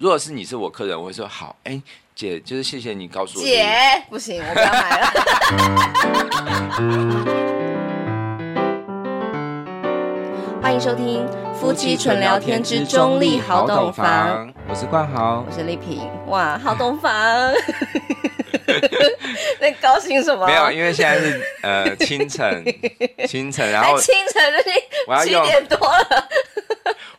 如果是你是我客人，我会说好，哎、欸，姐，就是谢谢你告诉我。姐，不行，我不要买了。欢迎收听夫妻纯聊天之中立好懂房，我是冠豪，我是丽萍。哇，好懂房。那高兴什么？没有，因为现在是呃清晨，清晨，然后清晨我要用七点多了，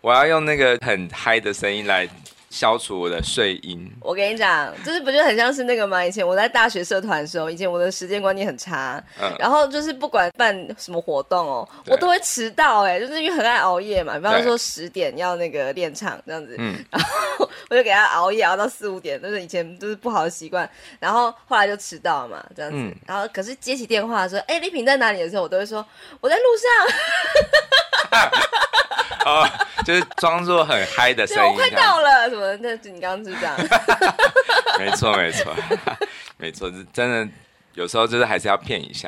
我要用那个很嗨的声音来。消除我的睡音。我跟你讲，就是不就很像是那个吗？以前我在大学社团的时候，以前我的时间观念很差，嗯，然后就是不管办什么活动哦，我都会迟到，哎，就是因为很爱熬夜嘛。比方说十点要那个练唱这样子，嗯，然后我就给他熬夜熬到四五点，就是以前就是不好的习惯。然后后来就迟到了嘛，这样子。嗯、然后可是接起电话说：“哎，丽萍在哪里？”的时候，我都会说：“我在路上。”哦，就是装作很嗨的声音，我快到了，什么？那你刚刚是这样？没错，没错，没错，是真的。有时候就是还是要骗一下。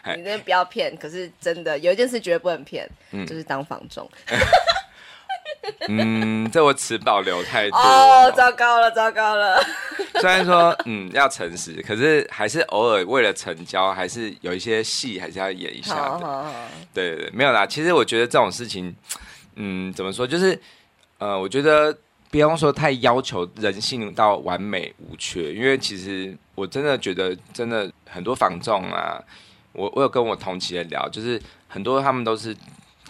呃、你那不要骗，可是真的有一件事绝对不能骗，嗯、就是当房仲。嗯，这我持保留态度。哦，糟糕了，糟糕了。虽然说，嗯，要诚实，可是还是偶尔为了成交，还是有一些戏还是要演一下的。对对对，没有啦。其实我觉得这种事情。嗯，怎么说？就是，呃，我觉得不用说太要求人性到完美无缺，因为其实我真的觉得，真的很多房仲啊，我我有跟我同期的聊，就是很多他们都是。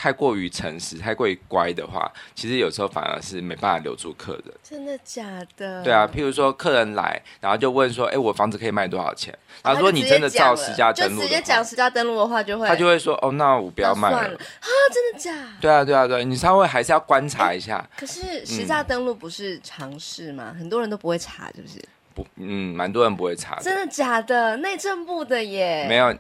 太过于诚实、太过于乖的话，其实有时候反而是没办法留住客人。真的假的？对啊，譬如说客人来，然后就问说：“哎，我房子可以卖多少钱？”然后如果你真的照实价登录，就直接讲实价登录的话，就会他就会说：“哦，那我不要卖了。”了啊，真的假？对啊，对啊，对，你稍微还是要观察一下。可是实价登录不是常试吗？嗯、很多人都不会查，是不是？不，嗯，蛮多人不会查。真的假的？内政部的耶？没有。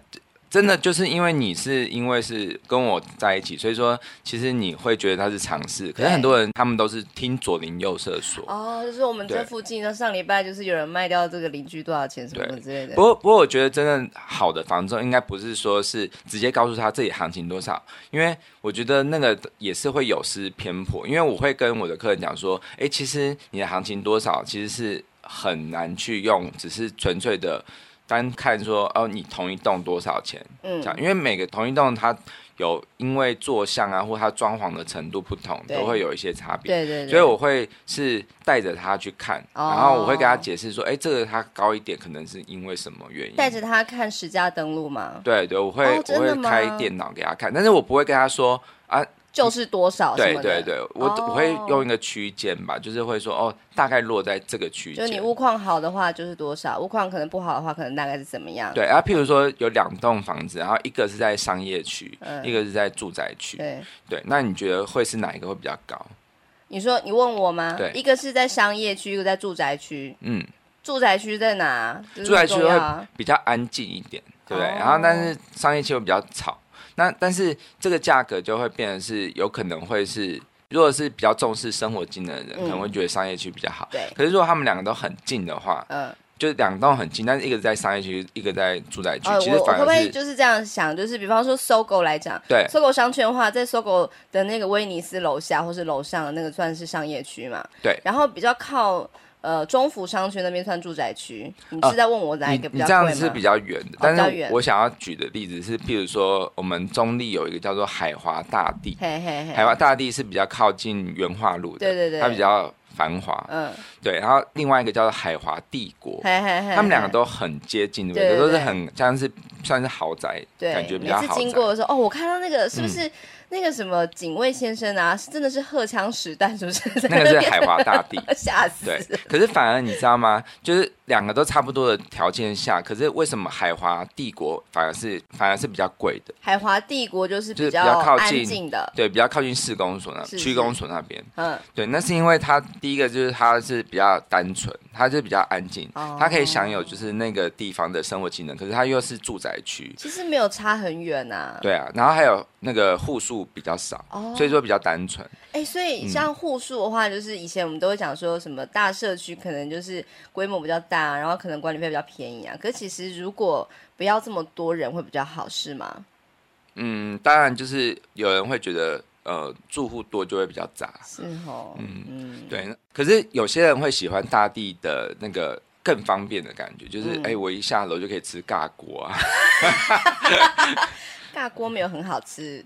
真的就是因为你是因为是跟我在一起，所以说其实你会觉得他是尝试。可是很多人他们都是听左邻右舍说。哦，就是我们这附近，那上礼拜就是有人卖掉这个邻居多少钱什么之类的。不过不过我觉得真的好的房仲应该不是说是直接告诉他这里行情多少，因为我觉得那个也是会有失偏颇。因为我会跟我的客人讲说，哎，其实你的行情多少其实是很难去用，只是纯粹的。单看说哦，你同一栋多少钱？嗯，这样，因为每个同一栋它有因为坐向啊，或它装潢的程度不同，都会有一些差别。对，对对。所以我会是带着他去看，哦、然后我会给他解释说，哎，这个它高一点，可能是因为什么原因？带着他看实价登录吗？对对，我会、哦、我会开电脑给他看，但是我不会跟他说啊。就是多少？对对对，我我会用一个区间吧，就是会说哦，大概落在这个区间。就你物况好的话，就是多少；物况可能不好的话，可能大概是怎么样？对啊，譬如说有两栋房子，然后一个是在商业区，嗯、一个是在住宅区。对对，那你觉得会是哪一个会比较高？你说你问我吗？对，一个是在商业区，一个在住宅区。嗯，住宅区在哪？就是、住宅区会比较安静一点，对不对？哦、然后但是商业区会比较吵。那但是这个价格就会变成是有可能会是，如果是比较重视生活机能的人，嗯、可能会觉得商业区比较好。对。可是如果他们两个都很近的话，嗯，就是两栋很近，但是一个在商业区，一个在住宅区，呃、其实反而是我会不会就是这样想？就是比方说 SOGO 来讲，对，SOGO 商圈的话，在 SOGO 的那个威尼斯楼下或是楼上的那个算是商业区嘛？对。然后比较靠。呃，中福商圈那边算住宅区，你是在问我哪一个比较贵吗？你这样子是比较远的，但是我想要举的例子是，譬如说我们中立有一个叫做海华大地，海华大地是比较靠近元化路的，对对对，它比较繁华，嗯，对，然后另外一个叫做海华帝国，他们两个都很接近，对不对？都是很像是算是豪宅，感觉比较好。每次经过的时候，哦，我看到那个是不是？那个什么警卫先生啊，是真的是荷枪实弹，是不是？那个是海华大地，吓死！对，可是反而你知道吗？就是两个都差不多的条件下，可是为什么海华帝国反而是反而是比较贵的？海华帝国就是比较靠近的，对，比较靠近市公所那区公所那边。嗯，对，那是因为它第一个就是它是比较单纯，它就比较安静，它可以享有就是那个地方的生活技能，可是它又是住宅区，其实没有差很远呐。对啊，然后还有那个户数。比较少，哦、所以说比较单纯。哎、欸，所以像户数的话，就是以前我们都会讲说什么大社区可能就是规模比较大，然后可能管理费比较便宜啊。可是其实如果不要这么多人会比较好，是吗？嗯，当然就是有人会觉得呃住户多就会比较杂。是哦，嗯嗯，对。可是有些人会喜欢大地的那个更方便的感觉，就是哎、嗯欸，我一下楼就可以吃尬锅啊。尬锅没有很好吃。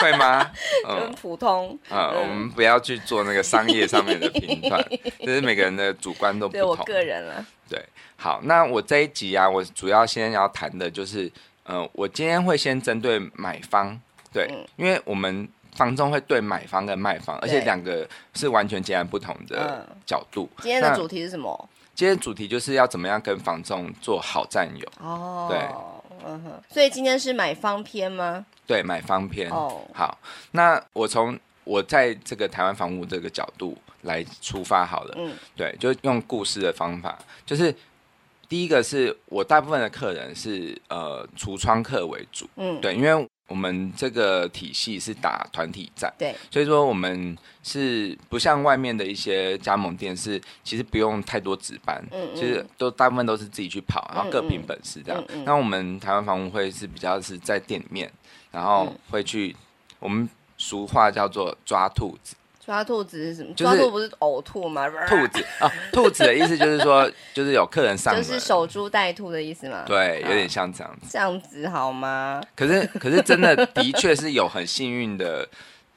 会吗？很、嗯、普通。嗯，我们不要去做那个商业上面的评断，就是每个人的主观都不同。对我个人了。对，好，那我这一集啊，我主要先要谈的就是，嗯、呃，我今天会先针对买方，对，嗯、因为我们房仲会对买方跟卖方，而且两个是完全截然不同的角度。嗯、今天的主题是什么？今天的主题就是要怎么样跟房仲做好战友。哦，对，嗯哼，所以今天是买方篇吗？对，买方篇。哦，好，那我从我在这个台湾房屋这个角度来出发好了。嗯，对，就用故事的方法，就是第一个是我大部分的客人是呃橱窗客为主。嗯，对，因为。我们这个体系是打团体战，对，所以说我们是不像外面的一些加盟店，是其实不用太多值班，嗯，嗯，其实都大部分都是自己去跑，然后各凭本事这样。嗯嗯，那我们台湾房屋会是比较是在店里面，然后会去，我们俗话叫做抓兔子。抓兔子是什么？就是、抓兔不是呕吐吗？兔子啊，兔子的意思就是说，就是有客人上门，就是守株待兔的意思吗？对，有点像这样子。这样子好吗？可是，可是真的的确是有很幸运的，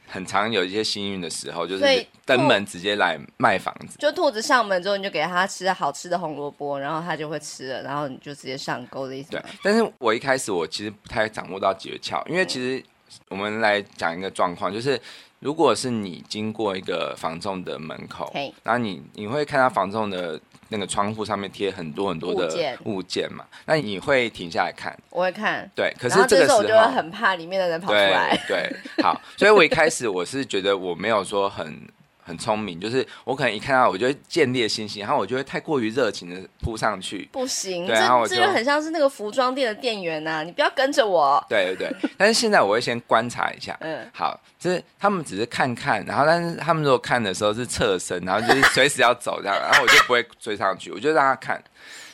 很常有一些幸运的时候，就是登门直接来卖房子。就兔子上门之后，你就给他吃好吃的红萝卜，然后他就会吃了，然后你就直接上钩的意思。对，但是我一开始我其实不太掌握到诀窍，因为其实我们来讲一个状况，就是。如果是你经过一个房仲的门口后你你会看到房仲的那个窗户上面贴很多很多的物件嘛？那你会停下来看？我会看。对，可是这个时候，我就会很怕里面的人跑出来。对，对，好，所以我一开始我是觉得我没有说很。很聪明，就是我可能一看到，我就会见猎心，然后我就会太过于热情的扑上去。不行，对，然后我就这就很像是那个服装店的店员呐、啊，你不要跟着我。对对对，但是现在我会先观察一下。嗯，好，就是他们只是看看，然后但是他们如果看的时候是侧身，然后就是随时要走这样，然后我就不会追上去，我就让他看。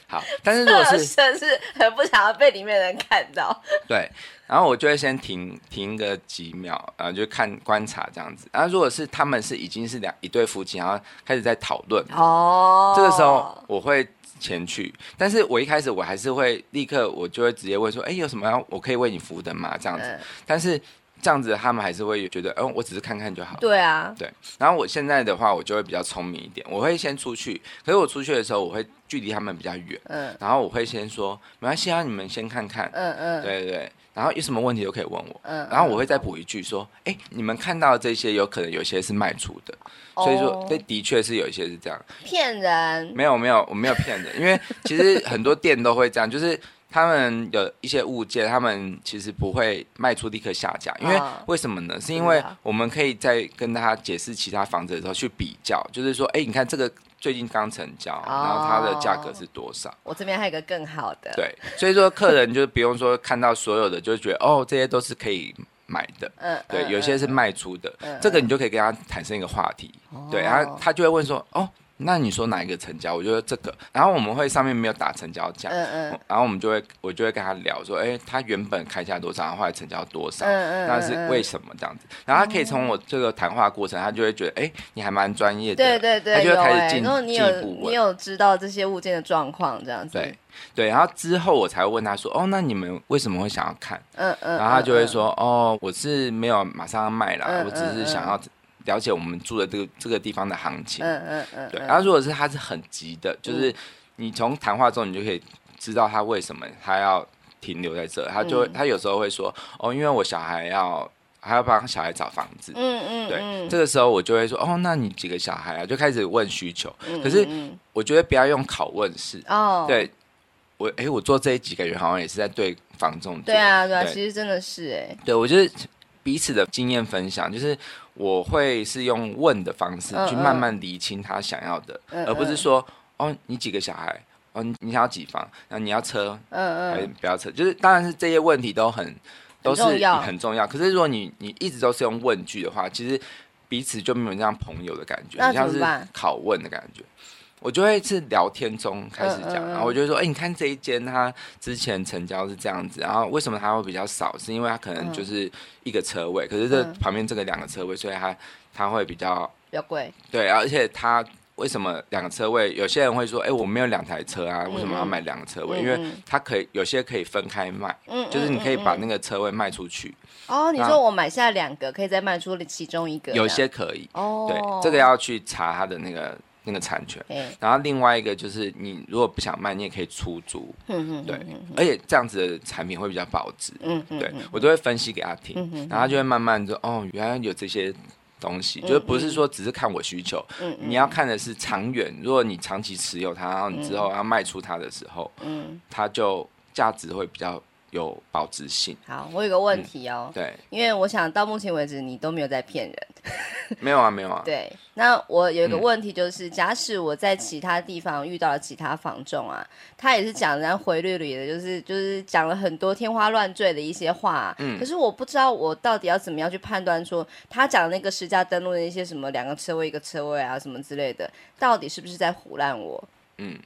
好，但是如果是 是很不想要被里面的人看到。对。然后我就会先停停个几秒，然后就看观察这样子。然后如果是他们是已经是两一对夫妻，然后开始在讨论哦，这个时候我会前去。但是我一开始我还是会立刻，我就会直接问说：“哎，有什么要我可以为你服务的吗？”这样子。嗯、但是这样子他们还是会觉得：“嗯，我只是看看就好。”对啊，对。然后我现在的话，我就会比较聪明一点，我会先出去。可是我出去的时候，我会距离他们比较远，嗯。然后我会先说：“没关系啊，你们先看看。”嗯嗯，对对对。然后有什么问题都可以问我，嗯，然后我会再补一句说，哎，你们看到这些有可能有些是卖出的，哦、所以说，这的确是有一些是这样，骗人？没有没有，我没有骗人，因为其实很多店都会这样，就是他们有一些物件，他们其实不会卖出立刻下架，因为为什么呢？是因为我们可以在跟他解释其他房子的时候去比较，就是说，哎，你看这个。最近刚成交，然后它的价格是多少？我这边还有一个更好的。对，所以说客人就不用说看到所有的，就觉得哦，这些都是可以买的。嗯，对，有些是卖出的，这个你就可以跟他产生一个话题。对，然后他就会问说，哦。那你说哪一个成交？我觉得这个，然后我们会上面没有打成交价，嗯嗯，然后我们就会我就会跟他聊说，哎，他原本开价多少，然后后来成交多少，嗯嗯，那是为什么这样子？然后他可以从我这个谈话过程，他就会觉得，哎，你还蛮专业的，对对对，他就会开始进进一步问，你有知道这些物件的状况这样子？对对，然后之后我才会问他说，哦，那你们为什么会想要看？嗯嗯，然后他就会说，哦，我是没有马上要卖了，我只是想要。了解我们住的这个这个地方的行情，嗯嗯嗯，对。然后如果是他是很急的，就是你从谈话中你就可以知道他为什么他要停留在这，他就他有时候会说哦，因为我小孩要还要帮小孩找房子，嗯嗯，对。这个时候我就会说哦，那你几个小孩啊？就开始问需求。可是我觉得不要用拷问式哦。对，我哎，我做这几个月好像也是在对房仲。对啊对啊，其实真的是哎。对，我觉得彼此的经验分享就是。我会是用问的方式去慢慢厘清他想要的，而不是说哦，你几个小孩？哦，你想要几房？那你要车？嗯嗯，还是不要车？就是当然是这些问题都很都是很重要。可是如果你你一直都是用问句的话，其实彼此就没有这样朋友的感觉，你像是拷问的感觉。我就会是聊天中开始讲，然后我就会说，哎、欸，你看这一间它之前成交是这样子，然后为什么它会比较少？是因为它可能就是一个车位，嗯、可是这旁边这个两个车位，所以它它会比较比较贵。对，而且它为什么两个车位？有些人会说，哎、欸，我没有两台车啊，为什么要买两个车位？因为它可以有些可以分开卖，嗯就是你可以把那个车位卖出去。哦，你说我买下两个，可以再卖出其中一个？有些可以。哦，对，这个要去查它的那个。那个产权，然后另外一个就是你如果不想卖，你也可以出租，对，而且这样子的产品会比较保值，嗯对，我都会分析给他听，然后他就会慢慢说，哦，原来有这些东西，就是不是说只是看我需求，你要看的是长远，如果你长期持有它，然后你之后要卖出它的时候，嗯。它就价值会比较有保值性。好，我有个问题哦，对，因为我想到目前为止你都没有在骗人。没有啊，没有啊。对，那我有一个问题就是，嗯、假使我在其他地方遇到了其他房仲啊，他也是讲人家回绿绿的，就是就是讲了很多天花乱坠的一些话，啊，嗯，可是我不知道我到底要怎么样去判断说他讲的那个实价登录的一些什么两个车位一个车位啊什么之类的，到底是不是在胡乱我？嗯，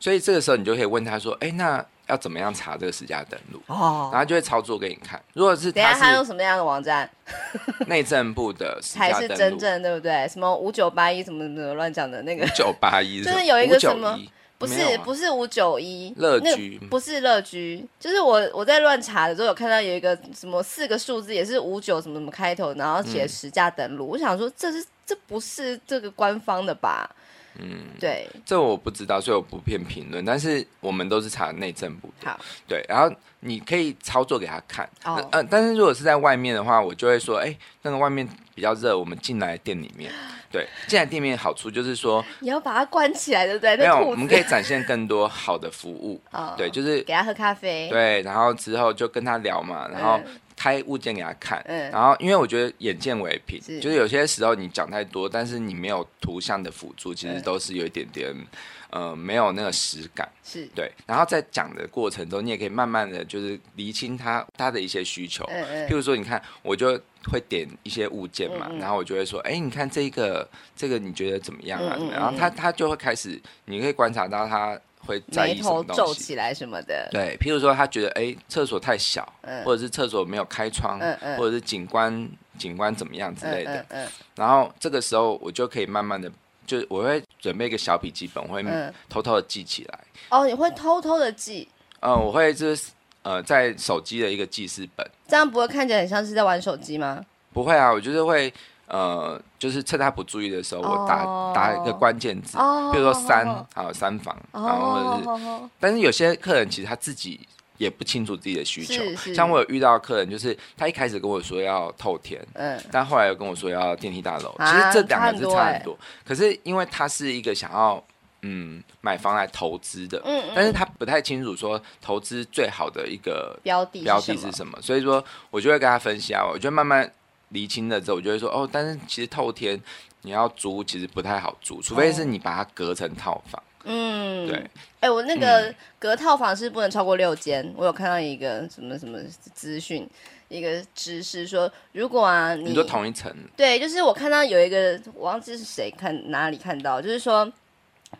所以这个时候你就可以问他说，哎，那。要怎么样查这个实价登录？哦，然后就会操作给你看。如果是等下他用什么样的网站？内政部的才是真正对不对？什么五九八一什么什么乱讲的那个？五九八一就是有一个什么？不是不是五九一乐居，不是乐居，就是我我在乱查的时候有看到有一个什么四个数字也是五九什么什么开头，然后写实价登录。我想说这是这不是这个官方的吧？嗯，对，这我不知道，所以我不便评论。但是我们都是查内政部的，好，对，然后你可以操作给他看。哦，嗯，但是如果是在外面的话，我就会说，哎，那个外面比较热，我们进来店里面。对，进来店面好处就是说，你要把它关起来，对不对？没有，我们可以展现更多好的服务。哦，对，就是给他喝咖啡。对，然后之后就跟他聊嘛，然后。开物件给他看，嗯，然后因为我觉得眼见为凭，是。就是有些时候你讲太多，但是你没有图像的辅助，其实都是有一点点，呃，没有那个实感，是。对。然后在讲的过程中，你也可以慢慢的就是厘清他他的一些需求，嗯嗯。譬如说，你看，我就会点一些物件嘛，嗯嗯，然后我就会说，哎，你看这个这个你觉得怎么样啊？嗯嗯嗯，然后他他就会开始，你可以观察到他。会在意什么东西？皱起来什么的。对，譬如说他觉得哎，厕所太小，嗯、或者是厕所没有开窗，嗯嗯、或者是景观景观怎么样之类的。嗯嗯嗯、然后这个时候我就可以慢慢的，就我会准备一个小笔记本，我会偷偷的记起来。哦，你会偷偷的记？嗯，我会就是呃，在手机的一个记事本。这样不会看起来很像是在玩手机吗？不会啊，我就是会。呃，就是趁他不注意的时候，我打打一个关键字，比如说三，还有三房，然后或者是，但是有些客人其实他自己也不清楚自己的需求，像我有遇到客人，就是他一开始跟我说要透天，嗯，但后来又跟我说要电梯大楼，其实这两个是差很多，可是因为他是一个想要嗯买房来投资的，嗯，但是他不太清楚说投资最好的一个标的标的是什么，所以说我就会跟他分析啊，我就慢慢。厘清了之后，我就会说哦，但是其实透天你要租，其实不太好租，除非是你把它隔成套房。嗯，对。哎、欸，我那个隔套房是不能超过六间。嗯、我有看到一个什么什么资讯，一个知识说，如果啊你，你说同一层，对，就是我看到有一个，我忘记是谁看哪里看到，就是说。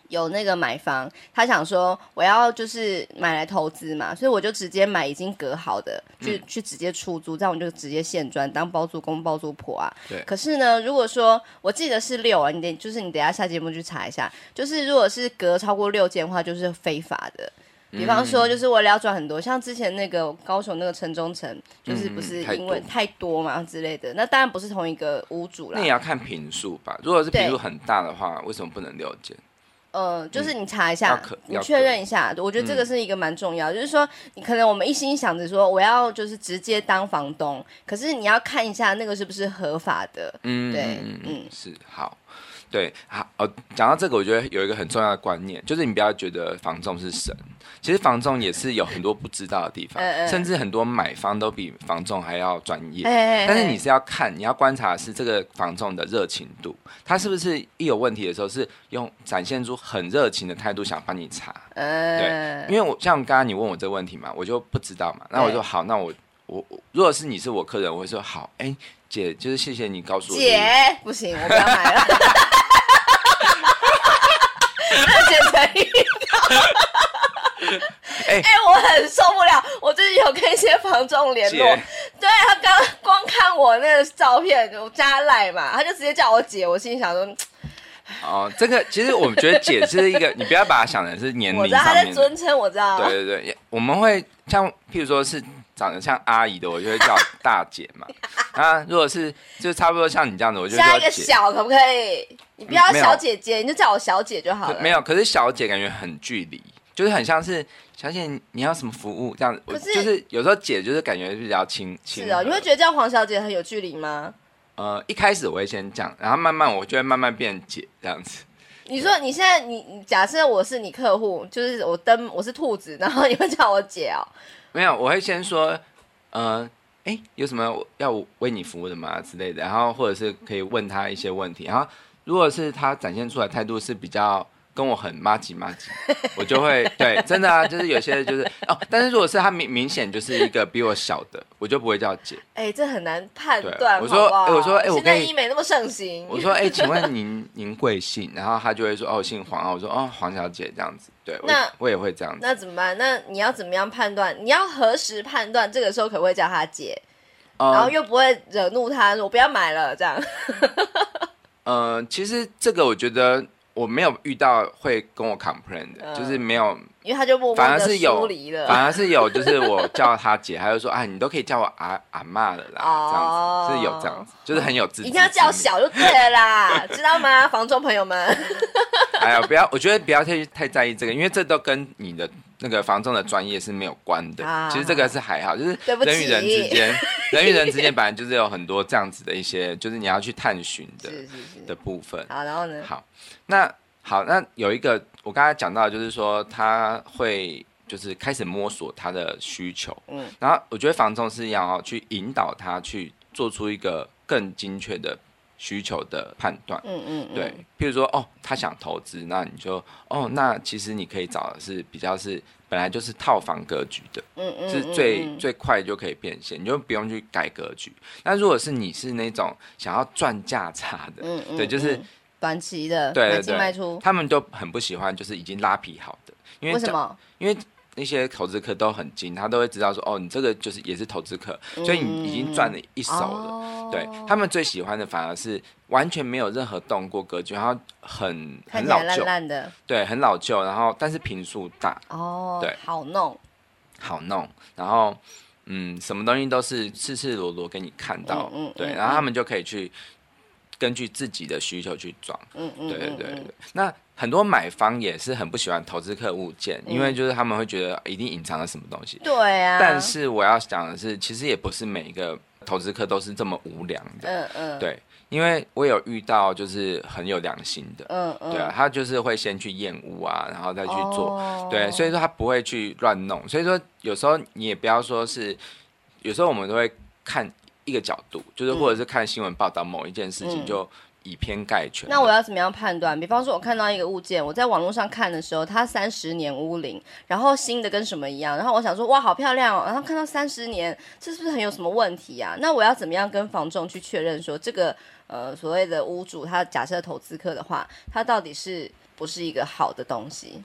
有那个买房，他想说我要就是买来投资嘛，所以我就直接买已经隔好的，去、嗯、去直接出租，这样我就直接现赚当包租公包租婆啊。对。可是呢，如果说我记得是六啊，你得就是你等一下下节目去查一下，就是如果是隔超过六间的话，就是非法的。比方说，就是为了要赚很多，嗯、像之前那个高雄那个城中城，就是不是因为太多嘛之类的，那当然不是同一个屋主啦。那也要看平数吧，如果是坪数很大的话，为什么不能六间？呃，就是你查一下，嗯、你确认一下，我觉得这个是一个蛮重要。嗯、就是说，你可能我们一心想着说我要就是直接当房东，可是你要看一下那个是不是合法的。嗯，对，嗯，是好。对，好，哦，讲到这个，我觉得有一个很重要的观念，就是你不要觉得房仲是神，其实房仲也是有很多不知道的地方，甚至很多买方都比房仲还要专业。但是你是要看，你要观察的是这个房仲的热情度，他是不是一有问题的时候是用展现出很热情的态度想帮你查。对，因为我像刚刚你问我这个问题嘛，我就不知道嘛，那我说好，那我我如果是你是我客人，我会说好，哎，姐，就是谢谢你告诉我。姐，不行，我不要买了。姐陈 哎、我很受不了，我最近有跟一些房仲联络，对他刚光看我那个照片，加赖嘛，他就直接叫我姐，我心里想说，哦，这个其实我觉得姐是一个，你不要把它想成是年龄，我知道他在尊称，我知道，对对对，我们会像譬如说是长得像阿姨的，我就会叫大姐嘛。啊，如果是就差不多像你这样子，我就叫加一个小，可不可以？你不要小姐姐，你就叫我小姐就好了。没有，可是小姐感觉很距离，就是很像是小姐，你要什么服务这样子。可是就是有时候姐就是感觉比较亲亲。是哦，你会觉得叫黄小姐很有距离吗？呃，一开始我会先讲，然后慢慢我就会慢慢变姐这样子。你说你现在你假设我是你客户，就是我登我是兔子，然后你会叫我姐哦。没有，我会先说，呃，哎，有什么要为你服务的吗之类的，然后或者是可以问他一些问题，然后如果是他展现出来态度是比较。跟我很妈吉妈吉，我就会对，真的啊，就是有些就是哦，但是如果是他明明显就是一个比我小的，我就不会叫姐。哎、欸，这很难判断。我说，哎，我说，哎，我现在医美那么盛行。我说，哎，请问您您贵姓？然后他就会说，哦，姓黄啊。我说，哦，黄小姐这样子。对，那我，我也会这样子。那怎么办？那你要怎么样判断？你要何时判断？这个时候可不可以叫他姐？嗯、然后又不会惹怒他，说我不要买了这样。嗯、呃，其实这个我觉得。我没有遇到会跟我 complain 的，嗯、就是没有，因为他就默默反而是有，了反而是有，就是我叫他姐，他就说啊，你都可以叫我阿阿妈了啦，哦、这样子是有这样子，就是很有自信。一定要叫小就对了啦，知道吗，房中朋友们？哎呀，不要，我觉得不要太太在意这个，因为这都跟你的那个房中的专业是没有关的。啊、其实这个是还好，就是人与人之间，人与人之间本来就是有很多这样子的一些，就是你要去探寻的的部分。好，然后呢？好。那好，那有一个我刚才讲到，就是说他会就是开始摸索他的需求，嗯，然后我觉得房仲是要去引导他去做出一个更精确的需求的判断，嗯嗯，对，譬如说哦，他想投资，那你就哦，那其实你可以找的是比较是本来就是套房格局的，嗯嗯，是最最快就可以变现，你就不用去改格局。那如果是你是那种想要赚价差的，嗯嗯，对，就是。短期的对对对，卖出，他们都很不喜欢，就是已经拉皮好的，因为，为什么？因为那些投资客都很精，他都会知道说，哦，你这个就是也是投资客，嗯、所以你已经赚了一手了。哦、对，他们最喜欢的反而是完全没有任何动过格局，然后很很老旧。烂的，对，很老旧，然后但是平数大。哦，对，好弄，好弄，然后嗯，什么东西都是赤赤裸裸给你看到，嗯，嗯对，然后他们就可以去。根据自己的需求去装，嗯嗯，对对对对。那很多买方也是很不喜欢投资客物件，因为就是他们会觉得一定隐藏了什么东西。对啊。但是我要讲的是，其实也不是每一个投资客都是这么无良的。嗯嗯。对，因为我有遇到就是很有良心的，嗯嗯。对啊，他就是会先去验屋啊，然后再去做。对，所以说他不会去乱弄。所以说有时候你也不要说是，有时候我们都会看。一个角度，就是或者是看新闻报道某一件事情，就以偏概全。那我要怎么样判断？比方说，我看到一个物件，我在网络上看的时候，它三十年屋龄，然后新的跟什么一样，然后我想说，哇，好漂亮哦，然后看到三十年，这是不是很有什么问题啊？那我要怎么样跟房仲去确认说，这个呃所谓的屋主，他假设投资客的话，他到底是不是一个好的东西？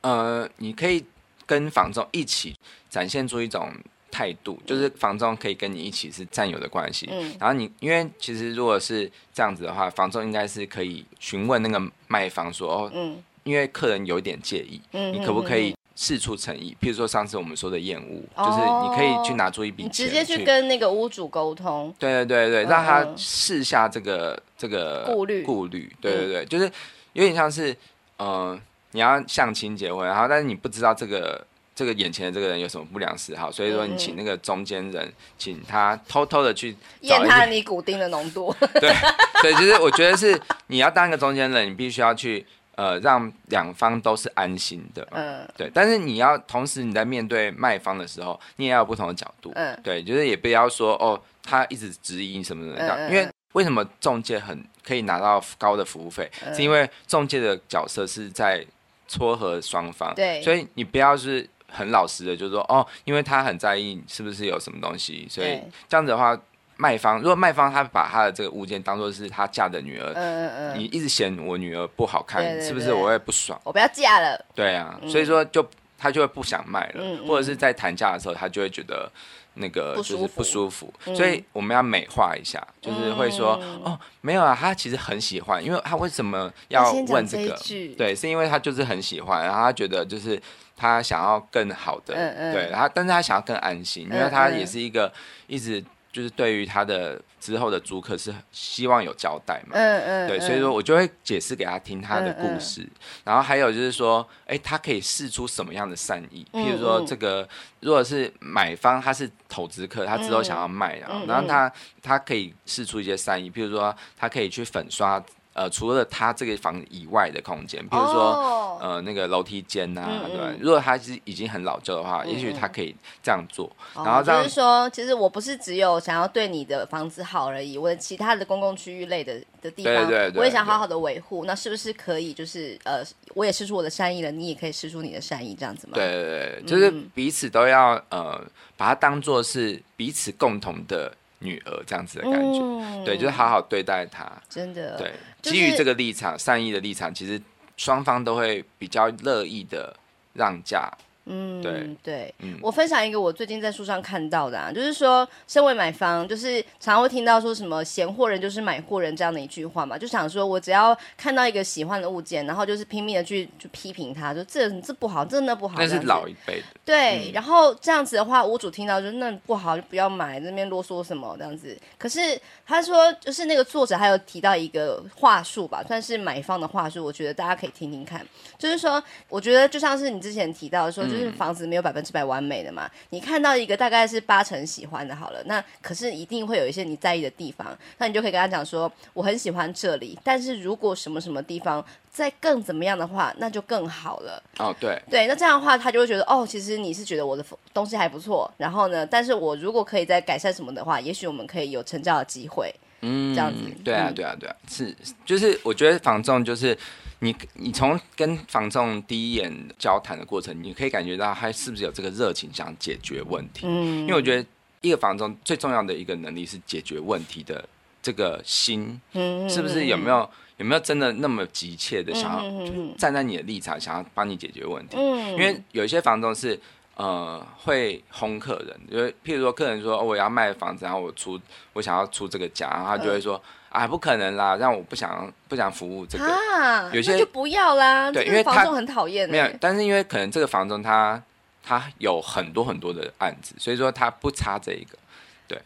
呃，你可以跟房仲一起展现出一种。态度就是房仲可以跟你一起是战友的关系，嗯，然后你因为其实如果是这样子的话，房仲应该是可以询问那个卖方说，哦，嗯，因为客人有一点介意，嗯，你可不可以事出诚意？譬如说上次我们说的厌恶，哦、就是你可以去拿出一笔钱，直接去跟那个屋主沟通，对对对对，让他试下这个这个顾虑。顾虑，对对对，就是有点像是，呃，你要相亲结婚，然后但是你不知道这个。这个眼前的这个人有什么不良嗜好？所以说你请那个中间人，嗯、请他偷偷的去验他尼古丁的浓度。对 对，其实我觉得是你要当一个中间人，你必须要去呃让两方都是安心的。嗯，对。但是你要同时你在面对卖方的时候，你也要有不同的角度。嗯，对，就是也不要说哦，他一直质疑什么什么的。嗯、因为为什么中介很可以拿到高的服务费？嗯、是因为中介的角色是在撮合双方。对，所以你不要是。很老实的，就是说哦，因为他很在意是不是有什么东西，所以这样子的话，卖方如果卖方他把他的这个物件当做是他嫁的女儿，嗯嗯，你一直嫌我女儿不好看，是不是我会不爽？我不要嫁了。对啊，所以说就他就会不想卖了，嗯嗯、或者是在谈价的时候，他就会觉得那个就是不舒服，所以我们要美化一下，嗯、就是会说哦，没有啊，他其实很喜欢，因为他为什么要问这个？这对，是因为他就是很喜欢，然后他觉得就是他想要更好的，对，他但是他想要更安心，因为他也是一个一直。就是对于他的之后的租客是希望有交代嘛，嗯嗯，对，所以说我就会解释给他听他的故事，然后还有就是说，哎，他可以试出什么样的善意，譬如说这个如果是买方他是投资客，他之后想要卖，然后然后他他可以试出一些善意，譬如说他可以去粉刷。呃，除了他这个房以外的空间，比如说、oh. 呃那个楼梯间呐、啊，嗯嗯对。如果他是已经很老旧的话，也许他可以这样做。然后这样就是说，其实我不是只有想要对你的房子好而已，我的其他的公共区域类的的地方，对对对对我也想好好的维护。那是不是可以，就是呃，我也施出我的善意了，你也可以施出你的善意，这样子吗？对对对，就是彼此都要呃，把它当做是彼此共同的。女儿这样子的感觉，嗯、对，就是好好对待她，真的，对，就是、基于这个立场，善意的立场，其实双方都会比较乐意的让价。嗯，对对，嗯，我分享一个我最近在书上看到的啊，就是说，身为买方，就是常常会听到说什么“闲货人就是买货人”这样的一句话嘛，就想说我只要看到一个喜欢的物件，然后就是拼命的去去批评他，说这这不好，这那不好。那是老一辈的。对，嗯、然后这样子的话，屋主听到就那不好就不要买，那边啰嗦什么这样子。可是他说，就是那个作者还有提到一个话术吧，算是买方的话术，我觉得大家可以听听看。就是说，我觉得就像是你之前提到的说，就是。就是房子没有百分之百完美的嘛，你看到一个大概是八成喜欢的，好了，那可是一定会有一些你在意的地方，那你就可以跟他讲说，我很喜欢这里，但是如果什么什么地方再更怎么样的话，那就更好了。哦，对，对，那这样的话，他就会觉得，哦，其实你是觉得我的东西还不错，然后呢，但是我如果可以再改善什么的话，也许我们可以有成交的机会。嗯，这样子，对啊，对啊，对啊，是，就是我觉得房仲就是。你你从跟房仲第一眼交谈的过程，你可以感觉到他是不是有这个热情想解决问题。嗯，因为我觉得一个房仲最重要的一个能力是解决问题的这个心，嗯，是不是有没有有没有真的那么急切的想要站在你的立场，想要帮你解决问题？嗯，因为有一些房仲是呃会轰客人，因为譬如说客人说我要卖房子，然后我出我想要出这个价，然后他就会说。啊，不可能啦！让我不想不想服务这个，啊、有些就不要啦。对，因为房东很讨厌。没有，但是因为可能这个房东他他有很多很多的案子，所以说他不差这一个。对，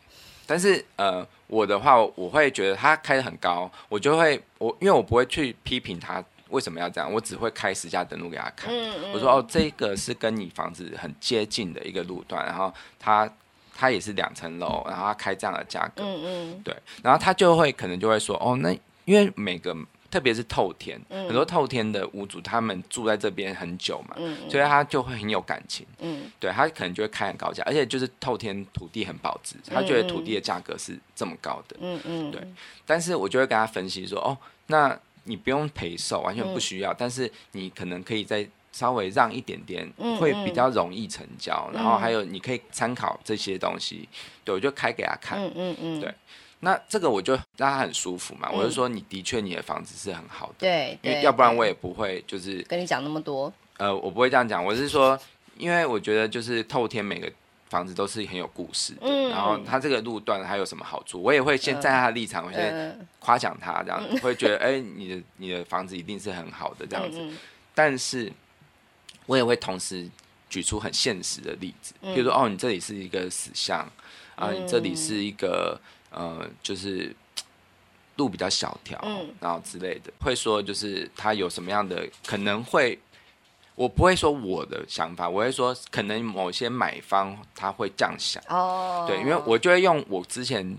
但是呃，我的话我会觉得他开的很高，我就会我因为我不会去批评他为什么要这样，我只会开实价登录给他看。嗯嗯。我说哦，这个是跟你房子很接近的一个路段，然后他。他也是两层楼，然后他开这样的价格，嗯嗯，对，然后他就会可能就会说，哦，那因为每个特别是透天，嗯、很多透天的屋主他们住在这边很久嘛，嗯嗯，所以他就会很有感情，嗯，对他可能就会开很高价，而且就是透天土地很保值，他觉得土地的价格是这么高的，嗯嗯，对，但是我就会跟他分析说，哦，那你不用陪售，完全不需要，嗯、但是你可能可以在。稍微让一点点，会比较容易成交。嗯嗯、然后还有，你可以参考这些东西。对，我就开给他看。嗯嗯嗯。对，那这个我就让他很舒服嘛。嗯、我就说，你的确你的房子是很好的。对。因为要不然我也不会就是跟你讲那么多。呃，我不会这样讲。我是说，因为我觉得就是透天每个房子都是很有故事的。嗯。然后他这个路段还有什么好处？我也会先站在他的立场，我先夸奖他，这样子会觉得，哎，你的你的房子一定是很好的这样子。但是。我也会同时举出很现实的例子，比如说，哦，你这里是一个死巷，啊，你这里是一个呃，就是路比较小条，然后之类的，会说就是他有什么样的可能会，我不会说我的想法，我会说可能某些买方他会这样想，哦，对，因为我就会用我之前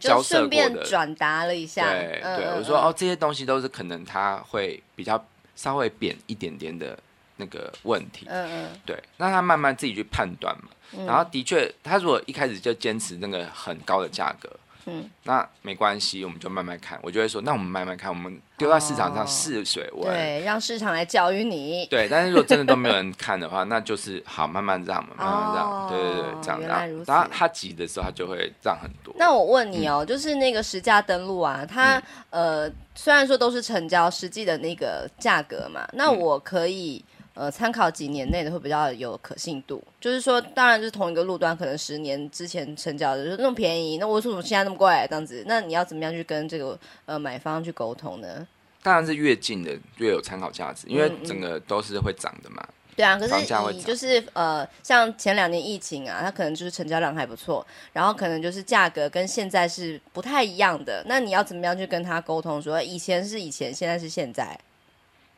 交涉过的转达了一下，对对，我说哦，这些东西都是可能他会比较稍微扁一点点的。那个问题，嗯嗯，对，那他慢慢自己去判断嘛。嗯、然后的确，他如果一开始就坚持那个很高的价格，嗯，那没关系，我们就慢慢看。我就会说，那我们慢慢看，我们丢在市场上试水温，对，让市场来教育你。对，但是如果真的都没有人看的话，那就是好，慢慢让嘛，慢慢让。哦、对对对，这样让。然后他急的时候，他就会让很多。那我问你哦，嗯、就是那个实价登录啊，它、嗯、呃，虽然说都是成交实际的那个价格嘛，那我可以。呃参考几年内的会比较有可信度。就是说，当然就是同一个路段，可能十年之前成交的，就是那么便宜，那为什么现在那么贵？这样子，那你要怎么样去跟这个呃买方去沟通呢？当然是越近的越有参考价值，因为整个都是会涨的嘛。嗯嗯对啊，可是你就是呃，像前两年疫情啊，它可能就是成交量还不错，然后可能就是价格跟现在是不太一样的。那你要怎么样去跟他沟通说，说以前是以前，现在是现在？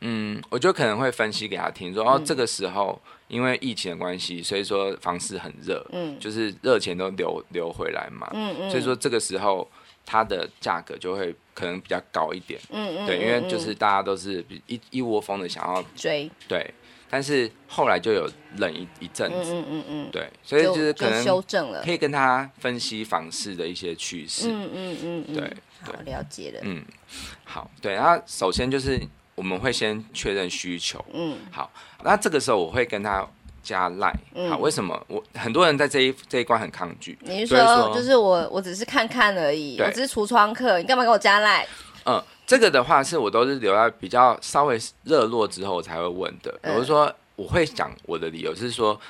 嗯，我就可能会分析给他听说，哦，这个时候因为疫情的关系，所以说房市很热，嗯，就是热钱都流流回来嘛，嗯嗯，所以说这个时候它的价格就会可能比较高一点，嗯嗯，对，因为就是大家都是一一窝蜂的想要追，对。但是后来就有冷一一阵子，嗯嗯嗯对，所以就是可能修正了，可以跟他分析房市的一些趋势，嗯嗯嗯，对，好了解了，嗯，好，对，然后首先就是我们会先确认需求，嗯，好，那这个时候我会跟他加赖，好，为什么我很多人在这一这一关很抗拒？你是说就是我我只是看看而已，我只是橱窗客，你干嘛给我加赖？嗯。这个的话是我都是留在比较稍微热络之后才会问的。比如说，我会讲我的理由是说，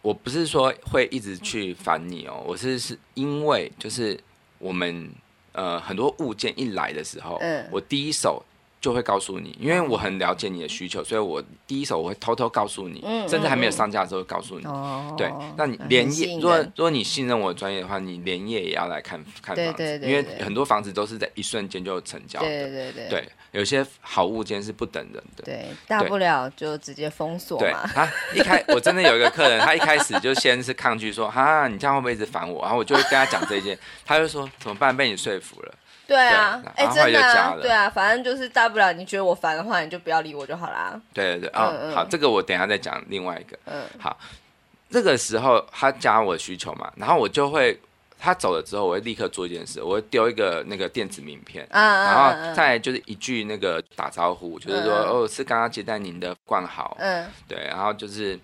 我不是说会一直去烦你哦，我是是因为就是我们呃很多物件一来的时候，嗯我第一手。就会告诉你，因为我很了解你的需求，所以我第一手我会偷偷告诉你，嗯、甚至还没有上架的时候告诉你。哦、嗯，对，那你连夜，如果如果你信任我的专业的话，你连夜也要来看看房子，对对对对，因为很多房子都是在一瞬间就成交的。对对对，对，有些好物件是不等人的。对，大不了就直接封锁嘛。他一开，我真的有一个客人，他一开始就先是抗拒说，哈，你这样会不会一直烦我？然后我就会跟他讲这件，他就说怎么办？被你说服了。对啊，哎，真的啊，对啊，反正就是大不了你觉得我烦的话，你就不要理我就好啦。对对对，嗯，好，这个我等一下再讲另外一个。嗯，好，这个时候他加我的需求嘛，然后我就会他走了之后，我会立刻做一件事，我会丢一个那个电子名片，嗯然后再就是一句那个打招呼，就是说哦，是刚刚接待您的冠豪，嗯，对，然后就是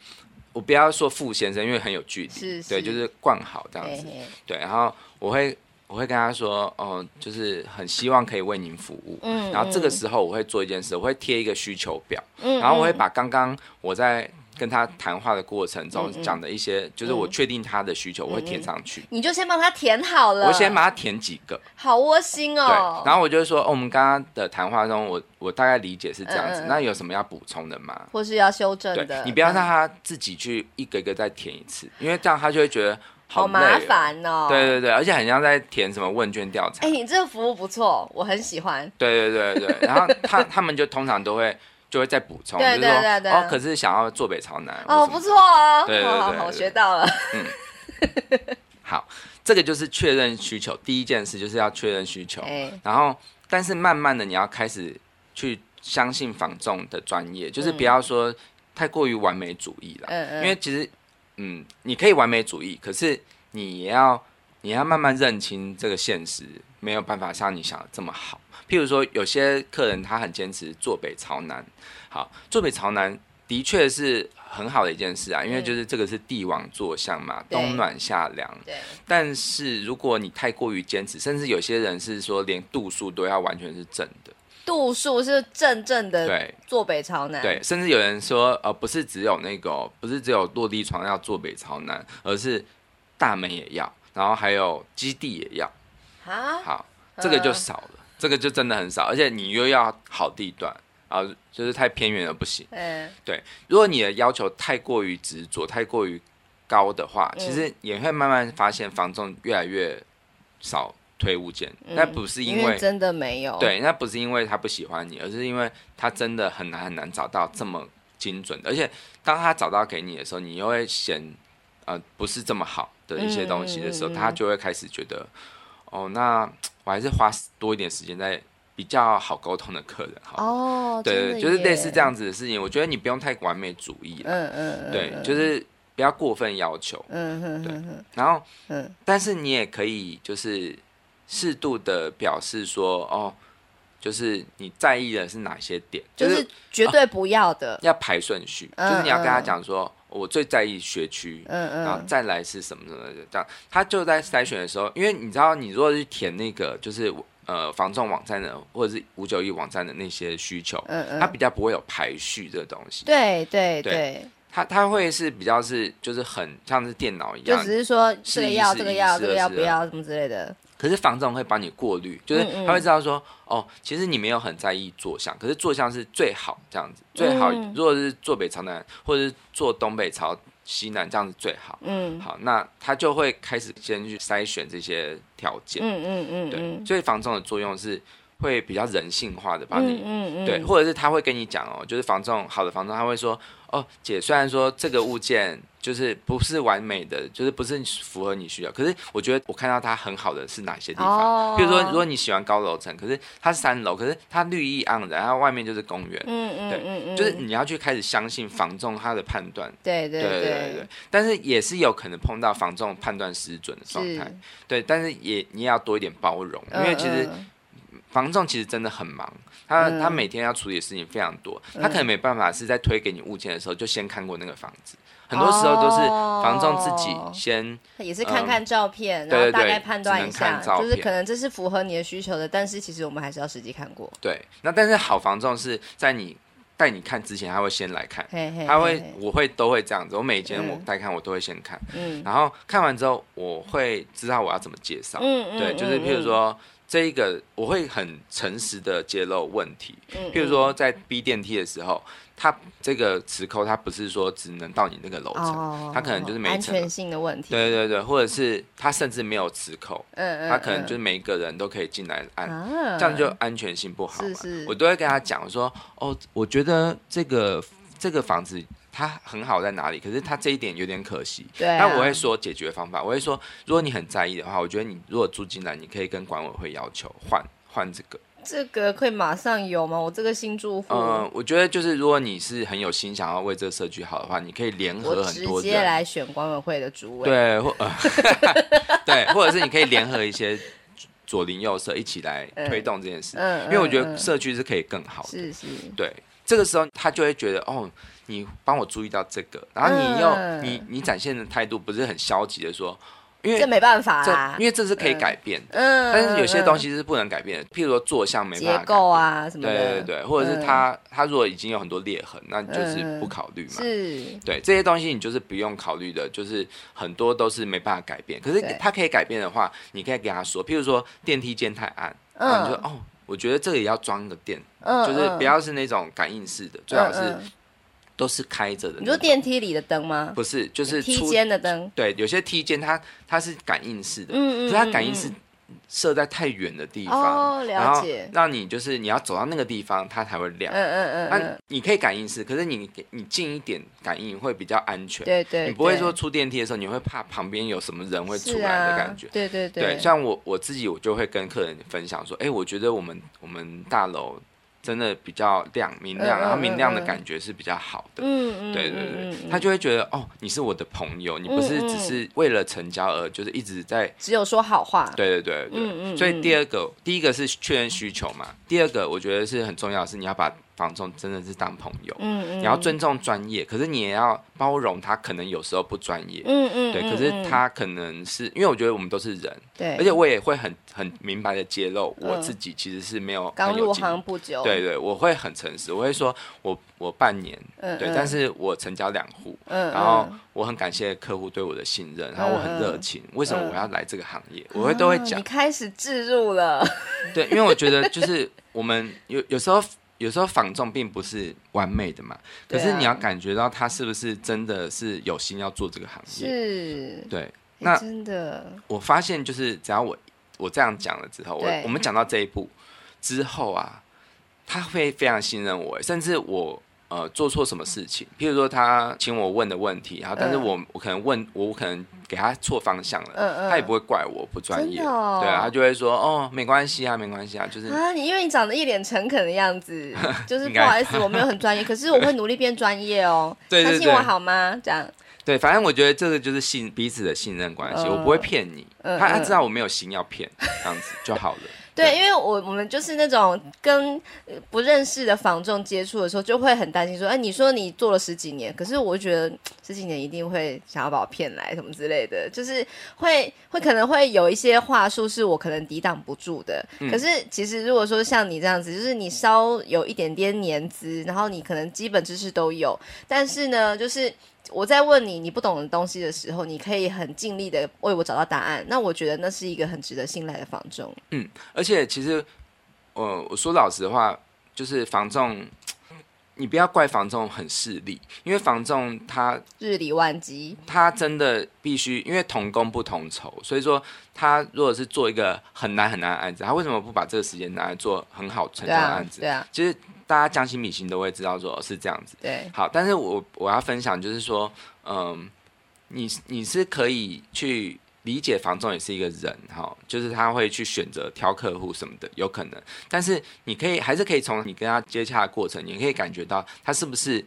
我不要说傅先生，因为很有距离，对，就是冠好这样子，对，然后我会。我会跟他说，哦、呃，就是很希望可以为您服务。嗯，然后这个时候我会做一件事，我会贴一个需求表。嗯，然后我会把刚刚我在跟他谈话的过程中讲的一些，嗯、就是我确定他的需求，我会填上去。你就先帮他填好了。我先把他填几个。好窝心哦。对，然后我就说，哦，我们刚刚的谈话中，我我大概理解是这样子。嗯、那有什么要补充的吗？或是要修正的？你不要让他自己去一个一个再填一次，因为这样他就会觉得。好麻烦哦！对对对，而且很像在填什么问卷调查。哎，你这个服务不错，我很喜欢。对对对对，然后他他们就通常都会 就会再补充，就是说哦，可是想要坐北朝南。哦，不错哦。对对对，我学到了。嗯，好，这个就是确认需求，第一件事就是要确认需求。然后，但是慢慢的你要开始去相信房仲的专业，就是不要说太过于完美主义了。嗯嗯。因为其实。嗯，你可以完美主义，可是你也要你要慢慢认清这个现实，没有办法像你想的这么好。譬如说，有些客人他很坚持坐北朝南，好，坐北朝南的确是很好的一件事啊，因为就是这个是帝王坐向嘛，冬暖夏凉。对。但是如果你太过于坚持，甚至有些人是说连度数都要完全是正的。度数是正正的，对，坐北朝南。对，甚至有人说，呃，不是只有那个，不是只有落地窗要坐北朝南，而是大门也要，然后还有基地也要。啊？好，这个就少了，嗯、这个就真的很少，而且你又要好地段，啊就是太偏远了不行。嗯。对，如果你的要求太过于执着、太过于高的话，其实也会慢慢发现房仲越来越少。推物件，那不是因为，真的没有。对，那不是因为他不喜欢你，而是因为他真的很难很难找到这么精准的，而且当他找到给你的时候，你又会嫌呃不是这么好的一些东西的时候，嗯、他就会开始觉得哦，那我还是花多一点时间在比较好沟通的客人好哦，对，就是类似这样子的事情，我觉得你不用太完美主义了，嗯嗯，嗯对，就是不要过分要求，嗯嗯对，然后嗯，但是你也可以就是。适度的表示说，哦，就是你在意的是哪些点，就是绝对不要的，哦、要排顺序，嗯、就是你要跟他讲说，嗯、我最在意学区，嗯嗯，然后再来是什么什么的，这样他就在筛选的时候，因为你知道，你如果是填那个，就是呃房仲网站的或者是五九一网站的那些需求，嗯嗯，它比较不会有排序这个东西。对对对。对它它会是比较是就是很像是电脑一样，就只是说这个要这个要这个要不要什么之类的。可是房仲会帮你过滤，就是他会知道说，嗯嗯哦，其实你没有很在意坐向，可是坐向是最好这样子，最好如果是坐北朝南或者是坐东北朝西南这样子最好。嗯，好，那他就会开始先去筛选这些条件。嗯嗯嗯，对，所以房仲的作用是会比较人性化的帮你，嗯嗯，对，或者是他会跟你讲哦，就是房仲好的房仲他会说。哦，姐，虽然说这个物件就是不是完美的，就是不是符合你需要，可是我觉得我看到它很好的是哪些地方？比如说，如果你喜欢高楼层，可是它是三楼，可是它绿意盎然，然后外面就是公园，嗯嗯，对，就是你要去开始相信房仲他的判断，对对对对对，但是也是有可能碰到房仲判断失准的状态，对，但是也你也要多一点包容，因为其实。房仲其实真的很忙，他他每天要处理的事情非常多，他可能没办法是在推给你物件的时候就先看过那个房子，很多时候都是房仲自己先，也是看看照片，然后大概判断一下，就是可能这是符合你的需求的，但是其实我们还是要实际看过。对，那但是好房仲是在你带你看之前，他会先来看，他会我会都会这样子，我每一间我带看我都会先看，嗯，然后看完之后我会知道我要怎么介绍，嗯，对，就是譬如说。这一个我会很诚实的揭露问题，譬如说在逼电梯的时候，它这个磁扣它不是说只能到你那个楼层，它可能就是每层安全性的问题，对对对，或者是它甚至没有磁扣，它可能就是每一个人都可以进来按，这样就安全性不好嘛。我都会跟他讲说，哦，我觉得这个这个房子。它很好在哪里？可是它这一点有点可惜。对、啊。那我会说解决方法，我会说，如果你很在意的话，我觉得你如果住进来，你可以跟管委会要求换换这个。这个可以马上有吗？我这个新住户。嗯，我觉得就是如果你是很有心想要为这个社区好的话，你可以联合很多。直接来选管委会的主委。对，或、呃、对，或者是你可以联合一些左邻右舍一起来推动这件事。嗯。因为我觉得社区是可以更好的。是是。对，这个时候他就会觉得哦。你帮我注意到这个，然后你又、嗯、你你展现的态度不是很消极的说，因为这没办法啊，因为这是可以改变的，嗯，但是有些东西是不能改变的，譬如说坐向没办法结构啊什么的，对对对，或者是它它、嗯、如果已经有很多裂痕，那就是不考虑嘛，是，对这些东西你就是不用考虑的，就是很多都是没办法改变，可是它可以改变的话，你可以给他说，譬如说电梯间太暗，嗯，你说哦，我觉得这个也要装个电，嗯，就是不要是那种感应式的，最好是。都是开着的。你说电梯里的灯吗？不是，就是梯间的灯。对，有些梯间它它是感应式的，嗯嗯，可是它感应是设在太远的地方，哦，了解。让你就是你要走到那个地方，它才会亮。嗯嗯嗯。那你可以感应式，可是你你近一点感应会比较安全。对对。你不会说出电梯的时候，你会怕旁边有什么人会出来的感觉。对对对。对，像我我自己，我就会跟客人分享说，哎，我觉得我们我们大楼。真的比较亮明亮，然后明亮的感觉是比较好的。嗯嗯，对对对，他就会觉得哦，你是我的朋友，你不是只是为了成交而就是一直在只有说好话。对对对对。所以第二个，第一个是确认需求嘛，第二个我觉得是很重要的是你要把。房仲真的是当朋友，嗯嗯，你要尊重专业，可是你也要包容他，可能有时候不专业，嗯嗯，对，可是他可能是因为我觉得我们都是人，对，而且我也会很很明白的揭露我自己其实是没有刚入行不久，对对，我会很诚实，我会说我我半年，对，但是我成交两户，嗯，然后我很感谢客户对我的信任，然后我很热情，为什么我要来这个行业？我会都会讲，你开始置入了，对，因为我觉得就是我们有有时候。有时候仿妆并不是完美的嘛，可是你要感觉到他是不是真的是有心要做这个行业？是，对，那真的，我发现就是只要我我这样讲了之后，我我们讲到这一步之后啊，他会非常信任我，甚至我。呃，做错什么事情？譬如说，他请我问的问题，然后，但是我我可能问，我可能给他错方向了，他也不会怪我不专业，对啊，他就会说，哦，没关系啊，没关系啊，就是啊，你因为你长得一脸诚恳的样子，就是不好意思，我没有很专业，可是我会努力变专业哦，相信我好吗？这样，对，反正我觉得这个就是信彼此的信任关系，我不会骗你，他他知道我没有心要骗，这样子就好了。对，因为我我们就是那种跟不认识的房仲接触的时候，就会很担心说，哎，你说你做了十几年，可是我觉得十几年一定会想要把我骗来什么之类的，就是会会可能会有一些话术是我可能抵挡不住的。嗯、可是其实如果说像你这样子，就是你稍有一点点年资，然后你可能基本知识都有，但是呢，就是。我在问你你不懂的东西的时候，你可以很尽力的为我找到答案。那我觉得那是一个很值得信赖的房仲。嗯，而且其实，呃我说老实话，就是房仲，你不要怪房仲很势利，因为房仲他日理万机，他真的必须，因为同工不同酬，所以说他如果是做一个很难很难的案子，他为什么不把这个时间拿来做很好成交的案子？对啊，其实。大家将心比心都会知道，说是这样子。对，好，但是我我要分享就是说，嗯，你你是可以去理解房仲也是一个人，哈，就是他会去选择挑客户什么的，有可能。但是你可以还是可以从你跟他接洽的过程，你可以感觉到他是不是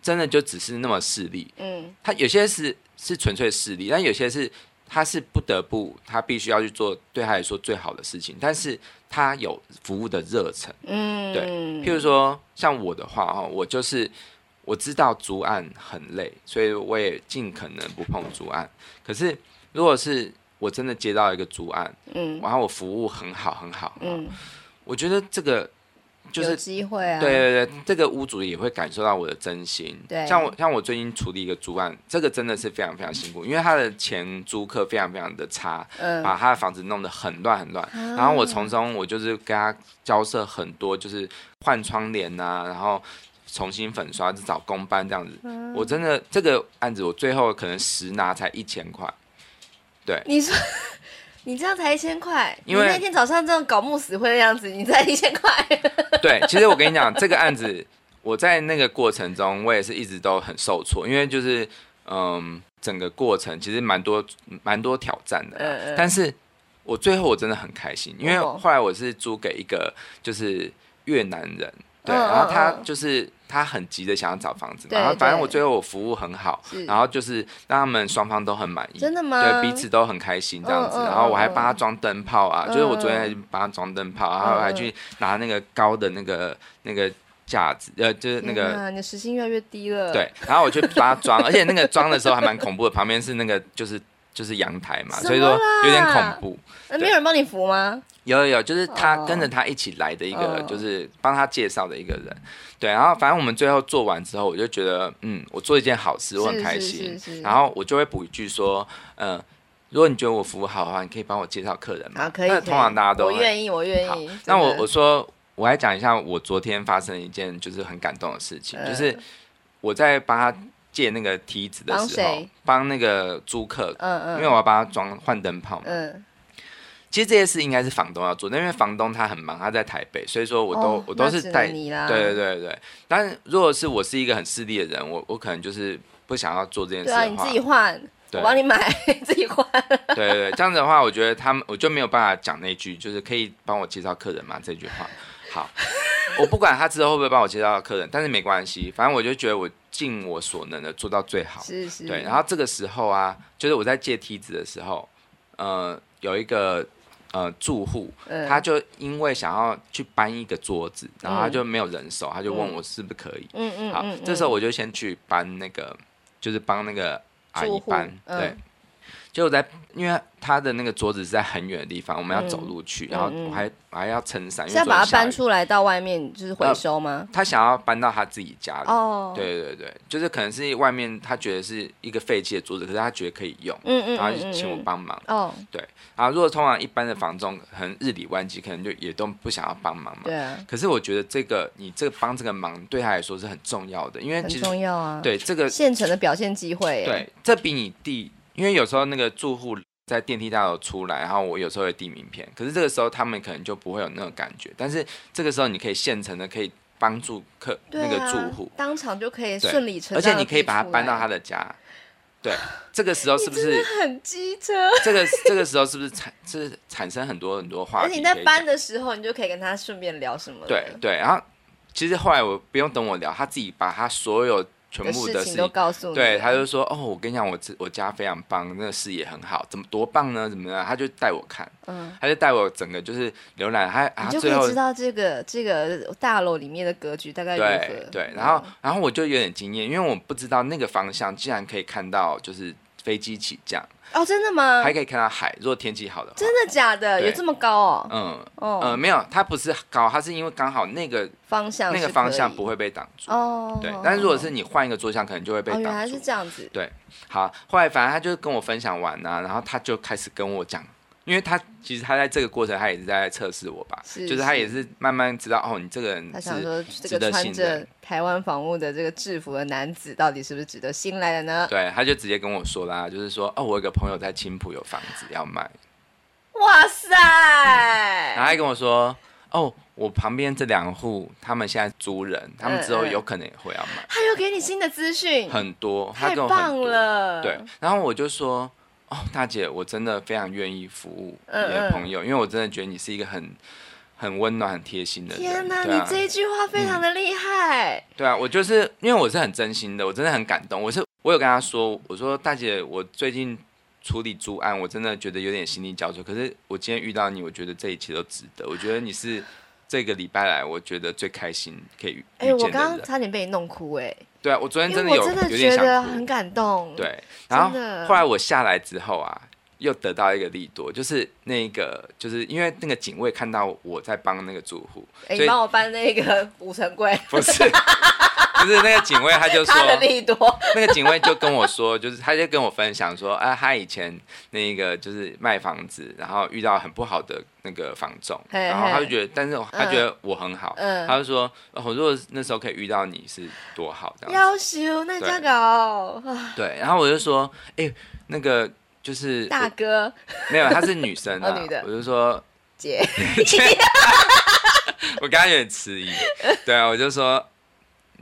真的就只是那么势利。嗯，他有些是是纯粹势利，但有些是。他是不得不，他必须要去做对他来说最好的事情，但是他有服务的热忱，嗯，对。譬如说像我的话哦，我就是我知道足案很累，所以我也尽可能不碰足案。可是如果是我真的接到一个足案，嗯，然后我服务很好很好，嗯，我觉得这个。就是机会啊！对对对，这个屋主也会感受到我的真心。对，像我像我最近处理一个租案，这个真的是非常非常辛苦，因为他的前租客非常非常的差，嗯，把他的房子弄得很乱很乱。嗯、然后我从中我就是跟他交涉很多，就是换窗帘啊，然后重新粉刷，就找工班这样子。嗯、我真的这个案子，我最后可能实拿才一千块。对，你说。你这样才一千块，因为那天早上这样搞木死灰的样子，你才一千块。对，其实我跟你讲，这个案子我在那个过程中，我也是一直都很受挫，因为就是嗯，整个过程其实蛮多蛮多挑战的。嗯嗯。但是我最后我真的很开心，因为后来我是租给一个就是越南人，对，然后他就是。他很急的想要找房子嘛，然后反正我最后我服务很好，然后就是让他们双方都很满意，真的吗？对，彼此都很开心这样子，然后我还帮他装灯泡啊，就是我昨天还帮他装灯泡，然后还去拿那个高的那个那个架子，呃，就是那个，你的时薪越来越低了。对，然后我去帮他装，而且那个装的时候还蛮恐怖的，旁边是那个就是就是阳台嘛，所以说有点恐怖。那没有人帮你扶吗？有有有，就是他跟着他一起来的一个，就是帮他介绍的一个人。对，然后反正我们最后做完之后，我就觉得，嗯，我做一件好事，我很开心。然后我就会补一句说，嗯、呃，如果你觉得我服务好的话，你可以帮我介绍客人吗？好，可以。那通常大家都我愿意，我愿意。那我我说，我来讲一下我昨天发生一件就是很感动的事情，呃、就是我在帮他借那个梯子的时候，帮那个租客，嗯嗯，因为我要帮他装换灯泡嘛，嗯。其实这些事应该是房东要做，因为房东他很忙，他在台北，所以说我都、哦、我都是带你啦。对对对对，但如果是我是一个很势利的人，我我可能就是不想要做这件事。对啊，你自己换，对我帮你买，自己换。对对对，这样子的话，我觉得他们我就没有办法讲那句，就是可以帮我介绍客人吗？这句话。好，我不管他之后会不会帮我介绍客人，但是没关系，反正我就觉得我尽我所能的做到最好。是是。对，然后这个时候啊，就是我在借梯子的时候，呃，有一个。呃，住户他就因为想要去搬一个桌子，然后他就没有人手，他就问我是不是可以。嗯嗯。好，这时候我就先去搬那个，就是帮那个阿姨搬。对。结果在，因为他的那个桌子是在很远的地方，我们要走路去，然后我还我还要撑伞。是要把它搬出来到外面，就是回收吗？他想要搬到他自己家里。哦。对对对，就是可能是外面他觉得是一个废弃的桌子，可是他觉得可以用。嗯嗯。然后就请我帮忙。哦。对。然后如果通常一般的房中，可能日理万机，可能就也都不想要帮忙嘛。对啊。可是我觉得这个你这个帮这个忙对他来说是很重要的，因为很重要啊。对这个现成的表现机会。对，这比你递。因为有时候那个住户在电梯大楼出来，然后我有时候会递名片，可是这个时候他们可能就不会有那种感觉。但是这个时候你可以现成的可以帮助客、啊、那个住户当场就可以顺理成章，而且你可以把他搬到他的家。对，这个时候是不是很机车？这个这个时候是不是产是产生很多很多话题？而且你在搬的时候，你就可以跟他顺便聊什么？对对，然后其实后来我不用等我聊，他自己把他所有全部的事情都告诉你。对，他就说：“哦，我跟你讲，我我家非常棒，那个视野很好，怎么多棒呢？怎么样？”他就带我看，嗯，他就带我整个就是浏览，他啊就可以知道这个这个大楼里面的格局大概如何。对对，然后然后我就有点惊艳，因为我不知道那个方向竟然可以看到就是飞机起降。哦，真的吗？还可以看到海，如果天气好的话。真的假的？有这么高哦？嗯，哦，呃，没有，它不是高，它是因为刚好那个方向，那个方向不会被挡住。哦，对。但是如果是你换一个坐向，可能就会被挡住。原来是这样子。对，好，后来反正他就跟我分享完啊，然后他就开始跟我讲。因为他其实他在这个过程，他也是在测试我吧，就是他也是慢慢知道哦，你这个人他想说这个穿着台湾房屋的这个制服的男子到底是不是值得信赖的呢？对，他就直接跟我说啦，就是说哦，我有个朋友在青浦有房子要卖，哇塞、嗯，然后还跟我说哦，我旁边这两户他们现在租人，他们之后有可能也会要卖，他又给你新的资讯，很多，太棒了，对，然后我就说。哦，大姐，我真的非常愿意服务你的朋友，嗯嗯，因为我真的觉得你是一个很很温暖、很贴心的人。天哪，啊，你这一句话非常的厉害，嗯。对啊，我就是因为我是很真心的，我真的很感动。我是我有跟他说，我说大姐，我最近处理租案，我真的觉得有点心力交瘁。可是我今天遇到你，我觉得这一切都值得。我觉得你是这个礼拜来，我觉得最开心可以遇见的人。哎，欸，我刚刚差点被你弄哭哎，欸。对啊，我昨天真的有真的有点想哭，很感动。对，然后后来我下来之后啊，又得到一个利多，就是那个就是因为那个警卫看到我在帮那个住户，欸、你帮我搬那个五层柜，不是。不是那个警卫，他就说，他的利多。那个警卫就跟我说，就是他就跟我分享说，啊，他以前那个就是卖房子，然后遇到很不好的那个房仲，然后他就觉得，但是他觉得我很好，嗯，他就说，我如果那时候可以遇到你是多好，这样。要修那家搞。对，然后我就说，哎，那个就是大哥，没有，她是女生啊，女的，我就说姐，我刚刚有点迟疑，对啊，我就说。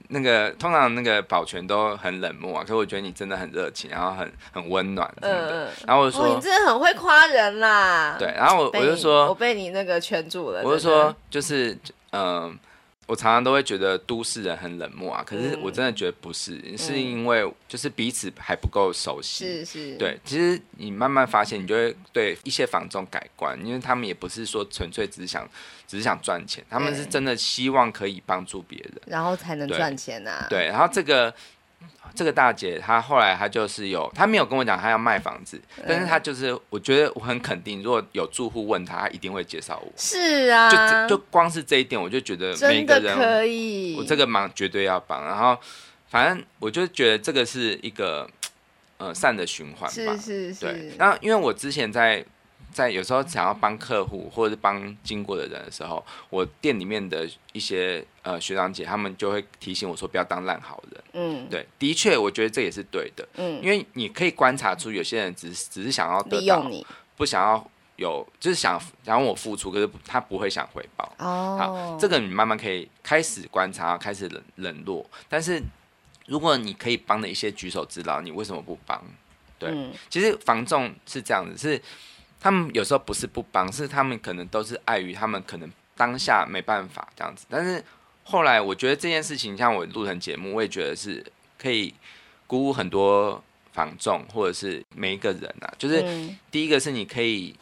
那个通常那个保全都很冷漠啊，可是我觉得你真的很热情，然后很很温暖什么的。嗯、然后我就说、哦、你真的很会夸人啦。对，然后我我就说，我被你那个圈住了。我就说，就是嗯、呃，我常常都会觉得都市人很冷漠啊，可是我真的觉得不是，嗯、是因为就是彼此还不够熟悉。是是。对，其实你慢慢发现，你就会对一些房仲改观，因为他们也不是说纯粹只是想。只是想赚钱，他们是真的希望可以帮助别人，然后才能赚钱呐、啊。对，然后这个这个大姐，她后来她就是有，她没有跟我讲她要卖房子，嗯、但是她就是，我觉得我很肯定，如果有住户问她，她一定会介绍我。是啊，就就光是这一点，我就觉得每个人可以，我这个忙绝对要帮。然后反正我就觉得这个是一个呃善的循环吧。是是是。对，然后因为我之前在。在有时候想要帮客户或者是帮经过的人的时候，我店里面的一些呃学长姐，他们就会提醒我说不要当烂好人。嗯，对，的确，我觉得这也是对的。嗯，因为你可以观察出有些人只只是想要得到，你，不想要有，就是想想我付出，可是他不会想回报。哦，好，这个你慢慢可以开始观察，开始冷冷落。但是如果你可以帮的一些举手之劳，你为什么不帮？对，嗯，其实防重是这样子，是。他们有时候不是不帮，是他们可能都是碍于他们可能当下没办法这样子。但是后来我觉得这件事情，像我录成节目，我也觉得是可以鼓舞很多房众或者是每一个人啊。就是第一个是你可以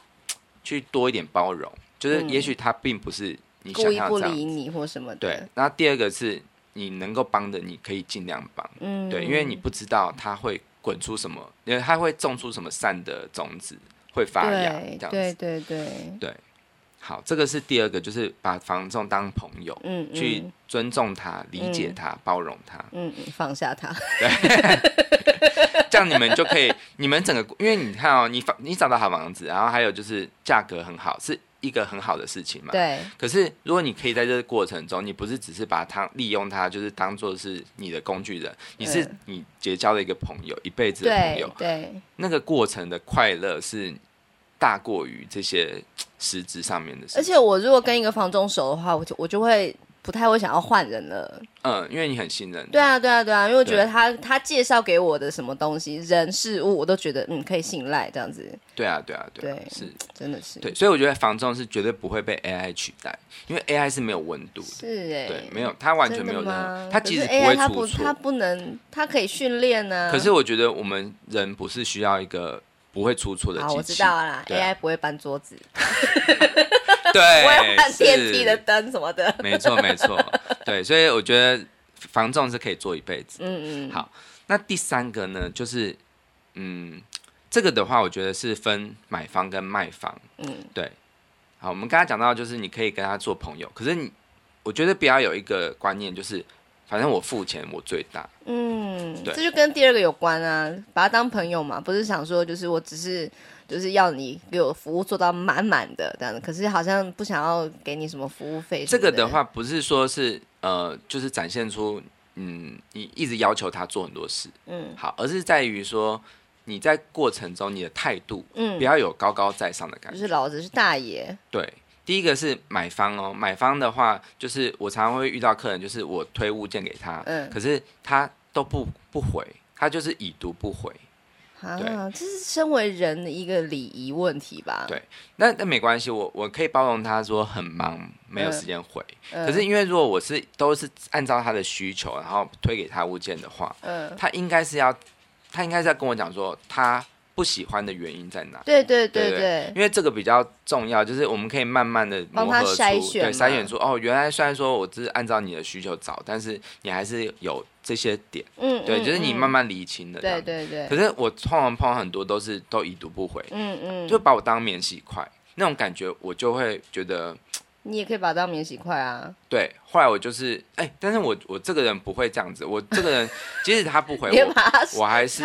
去多一点包容，就是也许他并不是你想要这样，故意不理你或什么的。对。然后第二个是你能够帮的，你可以尽量帮。嗯。对，因为你不知道他会滚出什么，因为他会种出什么善的种子。会发芽，这样子。对对对。对，好，这个是第二个，就是把房仲当朋友，嗯，嗯，去尊重他、理解他、嗯、包容他，嗯，放下他，对，这样你们就可以，你们整个，因为你看哦，你房你找到好房子，然后还有就是价格很好，是一个很好的事情嘛，对。可是如果你可以在这个过程中，你不是只是把它利用它，就是当做是你的工具人，你是你结交了一个朋友，一辈子的朋友，对，对，那个过程的快乐是。大过于这些实质上面的事情。而且我如果跟一个房东熟的话，我就我就会不太会想要换人了。嗯，因为你很信任。对啊，对啊，对啊，因为我觉得他他介绍给我的什么东西、人事物，我都觉得嗯可以信赖这样子。对啊，对啊，对啊，对，是，真的是。对，所以我觉得房仲是绝对不会被 AI 取代，因为 AI 是没有温度的。是哎、欸。对，没有，它完全没有任何，它其实不会出错。它不，它不能，它可以训练呢。可是我觉得我们人不是需要一个不会出错的机器。好，我知道了啦，AI 不会搬桌子。对，不会换电梯的灯什么的。没错，没错。对，所以我觉得房重是可以做一辈子。嗯嗯。好，那第三个呢，就是嗯，这个的话，我觉得是分买方跟卖方。嗯，对。好，我们刚才讲到，就是你可以跟他做朋友，可是你，我觉得不要有一个观念，就是反正我付钱我最大。嗯，对，这就跟第二个有关啊，把他当朋友嘛，不是想说就是我只是。就是要你给我服务做到满满的这样子，可是好像不想要给你什么服务费。这个的话，不是说是呃，就是展现出嗯，你一直要求他做很多事，嗯，好，而是在于说你在过程中你的态度，嗯，不要有高高在上的感觉。就是老子是大爷。对，第一个是买方哦，买方的话，就是我常常会遇到客人，就是我推物件给他，嗯，可是他都不不回，他就是已读不回。啊，这是身为人的一个礼仪问题吧？对，那那没关系，我我可以包容他说很忙，没有时间回。嗯、可是因为如果我是都是按照他的需求，然后推给他物件的话，嗯，他应该是要，他应该是要跟我讲说他不喜欢的原因在哪？对对对对，对对，因为这个比较重要，就是我们可以慢慢的磨合出，筛选对，筛选出哦，原来虽然说我只是按照你的需求找，但是你还是有。这些点，嗯，对，就是你慢慢理清的，对对对。可是我碰碰碰很多都是都已读不回，嗯嗯，就把我当免洗筷那种感觉，我就会觉得。你也可以把它当免洗筷啊。对，后来我就是哎、欸，但是我我这个人不会这样子，我这个人 即使他不回我，我还是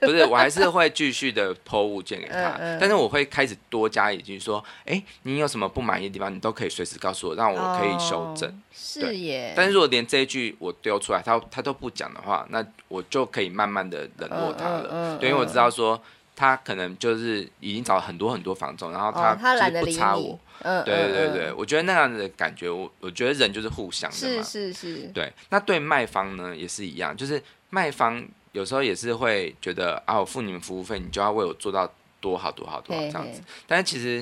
不是，我还是会继续的 po 物件给他，嗯嗯，但是我会开始多加一句说，哎、欸，你有什么不满意的地方，你都可以随时告诉我，让我可以修正。哦、是耶。但是如果连这一句我丢出来，他他都不讲的话，那我就可以慢慢的冷落他了，对，因为我知道说。他可能就是已经找了很多很多房仲，然后他就是不差我。嗯，对对对对，我觉得那样的感觉，我我觉得人就是互相的嘛。是是是。对，那对卖方呢也是一样，就是卖方有时候也是会觉得啊，我付你们服务费，你就要为我做到多好多好多好这样子。但是其实，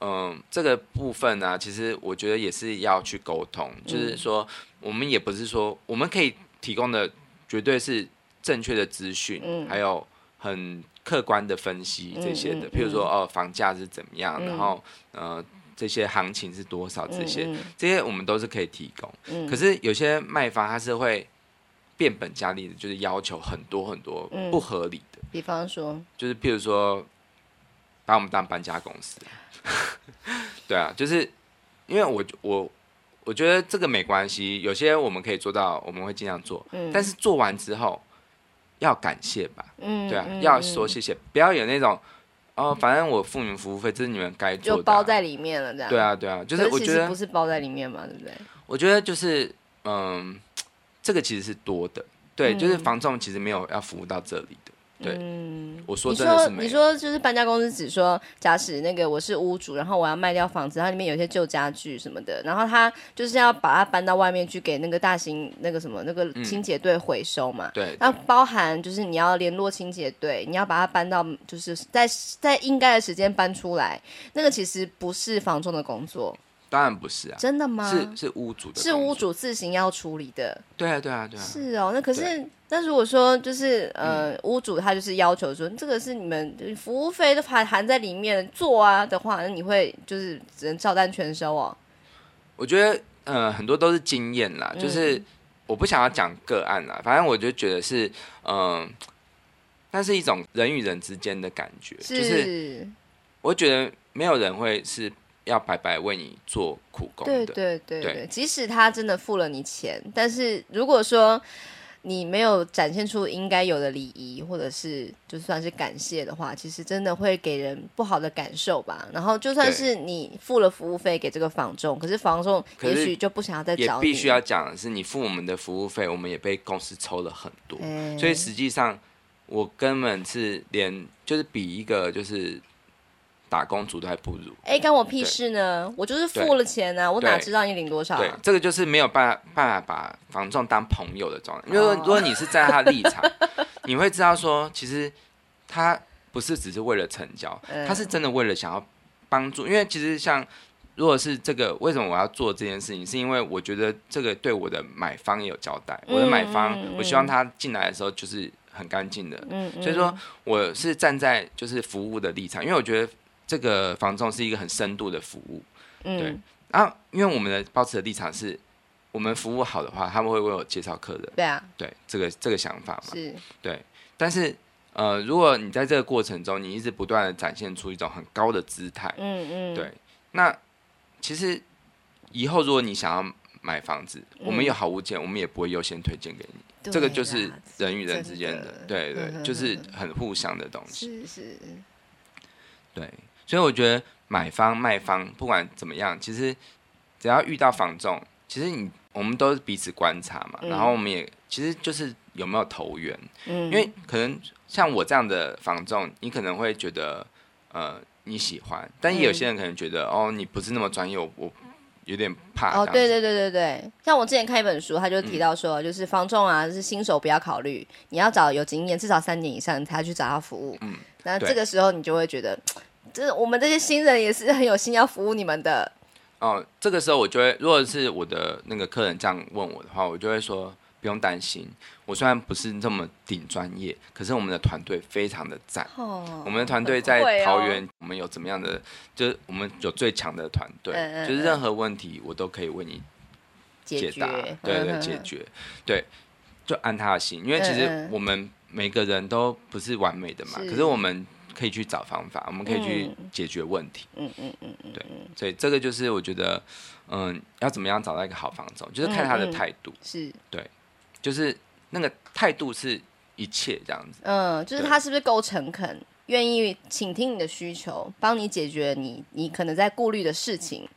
嗯、呃，这个部分呢、啊，其实我觉得也是要去沟通，就是说，我们也不是说我们可以提供的绝对是正确的资讯，嗯，还有很。客观的分析这些的，嗯嗯嗯、譬如说哦，房价是怎么样，嗯、然后呃，这些行情是多少，这些、嗯嗯、这些我们都是可以提供。嗯、可是有些卖方他是会变本加厉的，就是要求很多很多不合理的。嗯、比方说，就是譬如说把我们当搬家公司，对啊，就是因为我我我觉得这个没关系，有些我们可以做到，我们会尽量做。嗯、但是做完之后。要感谢吧，嗯，对啊，嗯、要说谢谢，不要有那种哦，反正我付你们服务费，这是你们该做的、啊，就包在里面了，这样。对啊，对啊，就是我觉得不是包在里面嘛，对不对？我觉得就是嗯，这个其实是多的，对，嗯、就是房仲其实没有要服务到这里的。对，嗯，我说真的是没有。你说就是搬家公司只说，假使那个我是屋主，然后我要卖掉房子，它里面有些旧家具什么的，然后他就是要把它搬到外面去给那个大型那个什么那个清洁队回收嘛。嗯、对。那包含就是你要联络清洁队，你要把它搬到就是在在应该的时间搬出来，那个其实不是房仲的工作。当然不是啊，真的吗？是是屋主的，是屋主自行要处理的。对啊，对啊，对啊。是哦，那可是那如果说就是呃，屋主他就是要求说，这个是你们服务费都含含在里面做啊的话，那你会就是只能照单全收哦。我觉得呃很多都是经验啦，就是我不想要讲个案啦，反正我就觉得是嗯，那是一种人与人之间的感觉，就是我觉得没有人会是。要白白为你做苦工对对对，对即使他真的付了你钱，但是如果说你没有展现出应该有的礼仪，或者是就算是感谢的话，其实真的会给人不好的感受吧。然后就算是你付了服务费给这个房仲，可是房仲也许就不想要再找你。也必须要讲的是，你付我们的服务费，我们也被公司抽了很多，欸、所以实际上我根本是连就是比一个就是。打工族都还不如。哎，关我屁事呢？我就是付了钱呢、啊，我哪知道你领多少、啊？对，这个就是没有办法办法把房仲当朋友的状态。因为如果你是在他立场，你会知道说，其实他不是只是为了成交，他是真的为了想要帮助。因为其实像。如果是这个，为什么我要做这件事情？是因为我觉得这个对我的买方也有交代。我的买方，我希望他进来的时候就是很干净的。嗯所以说我是站在就是服务的立场，因为我觉得这个房仲是一个很深度的服务。对。然后，因为我们的保持的立场是，我们服务好的话，他们会为我介绍客人。对啊。对，这个这个想法嘛。是。对。但是，呃，如果你在这个过程中，你一直不断的展现出一种很高的姿态。嗯嗯。对。那。其实，以后如果你想要买房子，嗯、我们有好物件，我们也不会优先推荐给你。这个就是人与人之间的，对对，就是很互相的东西。是是。对，所以我觉得买方卖方不管怎么样，其实只要遇到房仲，其实你我们都是彼此观察嘛，嗯、然后我们也其实就是有没有投缘。嗯。因为可能像我这样的房仲，你可能会觉得呃。你喜欢，但也有些人可能觉得，嗯、哦，你不是那么专业，我我有点怕。哦，对对对对对，像我之前看一本书，他就提到说，嗯、就是房仲啊，就是新手不要考虑，你要找有经验，至少三年以上，你才去找他服务。嗯，那这个时候你就会觉得，这我们这些新人也是很有心要服务你们的。哦，这个时候我就会，如果是我的那个客人这样问我的话，我就会说。不用担心，我虽然不是这么顶专业，可是我们的团队非常的赞。Oh, 我们的团队在桃园，我们有怎么样的？就是我们有最强的团队，嗯、就是任何问题我都可以为你解答。对对，解决。对，就安他的心，因为其实我们每个人都不是完美的嘛，是可是我们可以去找方法，我们可以去解决问题。嗯嗯嗯嗯，对，所以这个就是我觉得，嗯，要怎么样找到一个好房总，就是看他的态度。是对。就是那个态度是一切这样子，嗯，就是他是不是够诚恳，愿意倾听你的需求，帮你解决你你可能在顾虑的事情。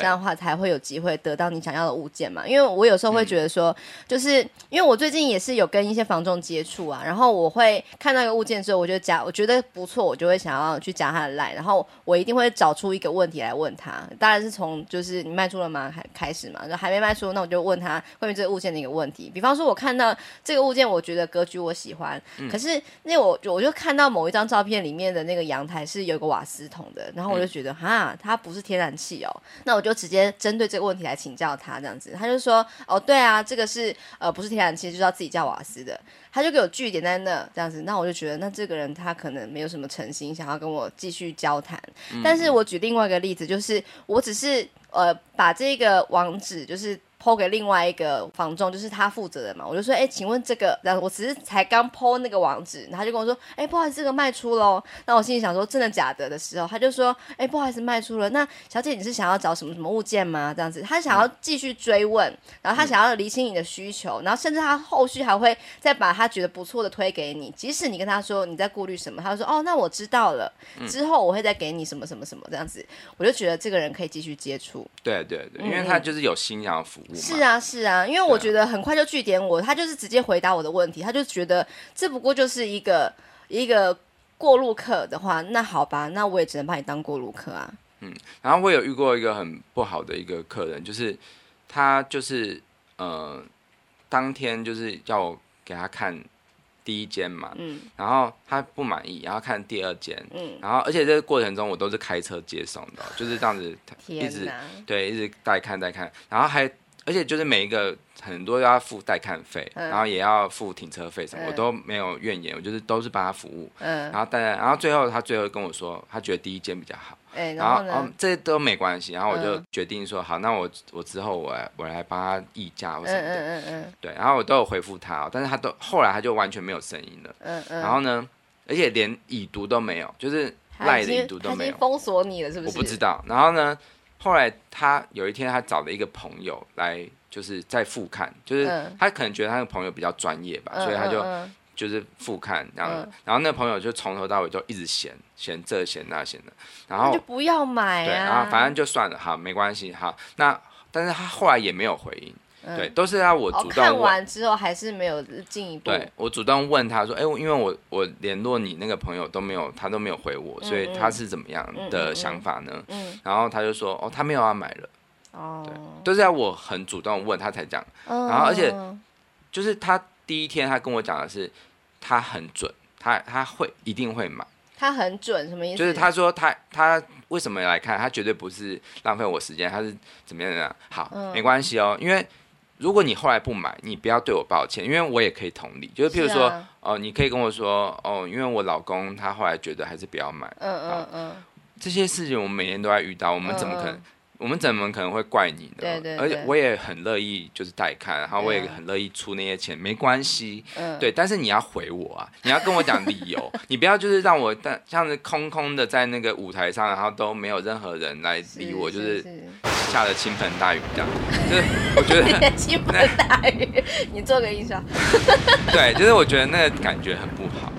这样的话才会有机会得到你想要的物件嘛？因为我有时候会觉得说，就是因为我最近也是有跟一些房仲接触啊，然后我会看到一个物件之后，我就加，我觉得不错，我就会想要去加他的 line，然后我一定会找出一个问题来问他。当然是从就是你卖出了吗？开开始嘛，就还没卖出，那我就问他关于这个物件的一个问题。比方说，我看到这个物件，我觉得格局我喜欢，嗯、可是那我我就看到某一张照片里面的那个阳台是有个瓦斯桶的，然后我就觉得哈，它不是天然气哦，那我。就直接针对这个问题来请教他，这样子，他就说：“哦，对啊，这个是呃，不是天然气，就是要自己叫瓦斯的。”他就给我句点在那，这样子，那我就觉得，那这个人他可能没有什么诚心，想要跟我继续交谈。嗯、但是我举另外一个例子，就是我只是呃，把这个网址就是。抛给另外一个房仲，就是他负责的嘛。我就说，哎、欸，请问这个，然后我只是才刚抛那个网址，然后他就跟我说，哎、欸，不好意思，这个卖出喽。那我心里想说，真的假的的时候，他就说，哎、欸，不好意思，卖出了。那小姐，你是想要找什么什么物件吗？这样子，他想要继续追问，然后他想要厘清你的需求，然后甚至他后续还会再把他觉得不错的推给你，即使你跟他说你在顾虑什么，他就说，哦，那我知道了，之后我会再给你什么什么什么这样子。我就觉得这个人可以继续接触。对对对，因为他就是有心想要服务。是啊，是啊，因为我觉得很快就拒点我，他就是直接回答我的问题，他就觉得这不过就是一个一个过路客的话，那好吧，那我也只能把你当过路客啊。嗯，然后我有遇过一个很不好的一个客人，就是他就是呃，当天就是叫我给他看第一间嘛，嗯，然后他不满意，然后看第二间，嗯，然后而且这个过程中我都是开车接送的，就是这样子，一直对，一直带看带看，然后还。而且就是每一个很多要付代看费，嗯、然后也要付停车费什么，嗯、我都没有怨言，我就是都是帮他服务。嗯，然后大家，然后最后他最后跟我说，他觉得第一间比较好。欸、然后，然这都没关系，然后我就决定说，嗯、好，那我我之后我来我来帮他议价或什么的。嗯嗯嗯，对，然后我都有回复他，但是他都后来他就完全没有声音了。嗯嗯。然后呢，而且连已读都没有，就是赖的已读都没有。封锁你了是不是？我不知道。然后呢？后来他有一天，他找了一个朋友来，就是在复看，就是他可能觉得他那个朋友比较专业吧，嗯、所以他就就是复看，然后、嗯、然后那个朋友就从头到尾就一直嫌嫌这嫌那嫌的，然后就不要买啊，对，然后反正就算了，好，没关系，好，那但是他后来也没有回应，嗯、对，都是要我主动看完之后还是没有进一步。对，我主动问他说：“哎，因为我我联络你那个朋友都没有，他都没有回我，所以他是怎么样的想法呢？”嗯，嗯，嗯，然后他就说：“哦，他没有要买了。”哦，对，都是要我很主动问他才讲。哦、然后而且就是他第一天他跟我讲的是，他很准，他他会一定会买。他很准，什么意思？就是他说他他为什么来看？他绝对不是浪费我时间，他是怎么样的？好，嗯、没关系哦。因为如果你后来不买，你不要对我抱歉，因为我也可以同理。就是譬如说，哦、啊呃，你可以跟我说，哦，因为我老公他后来觉得还是不要买。嗯嗯嗯。这些事情我们每天都在遇到，我们怎么可能？嗯嗯我们怎么可能会怪你呢？对对对，而且我也很乐意就是带看，然后我也很乐意出那些钱，没关系。嗯，对，但是你要回我啊，你要跟我讲理由，你不要就是让我但像是空空的在那个舞台上，然后都没有任何人来理我，就是下了倾盆大雨这样。就是我觉得倾盆大雨，你做个音效。对，就是我觉得那个感觉很不好。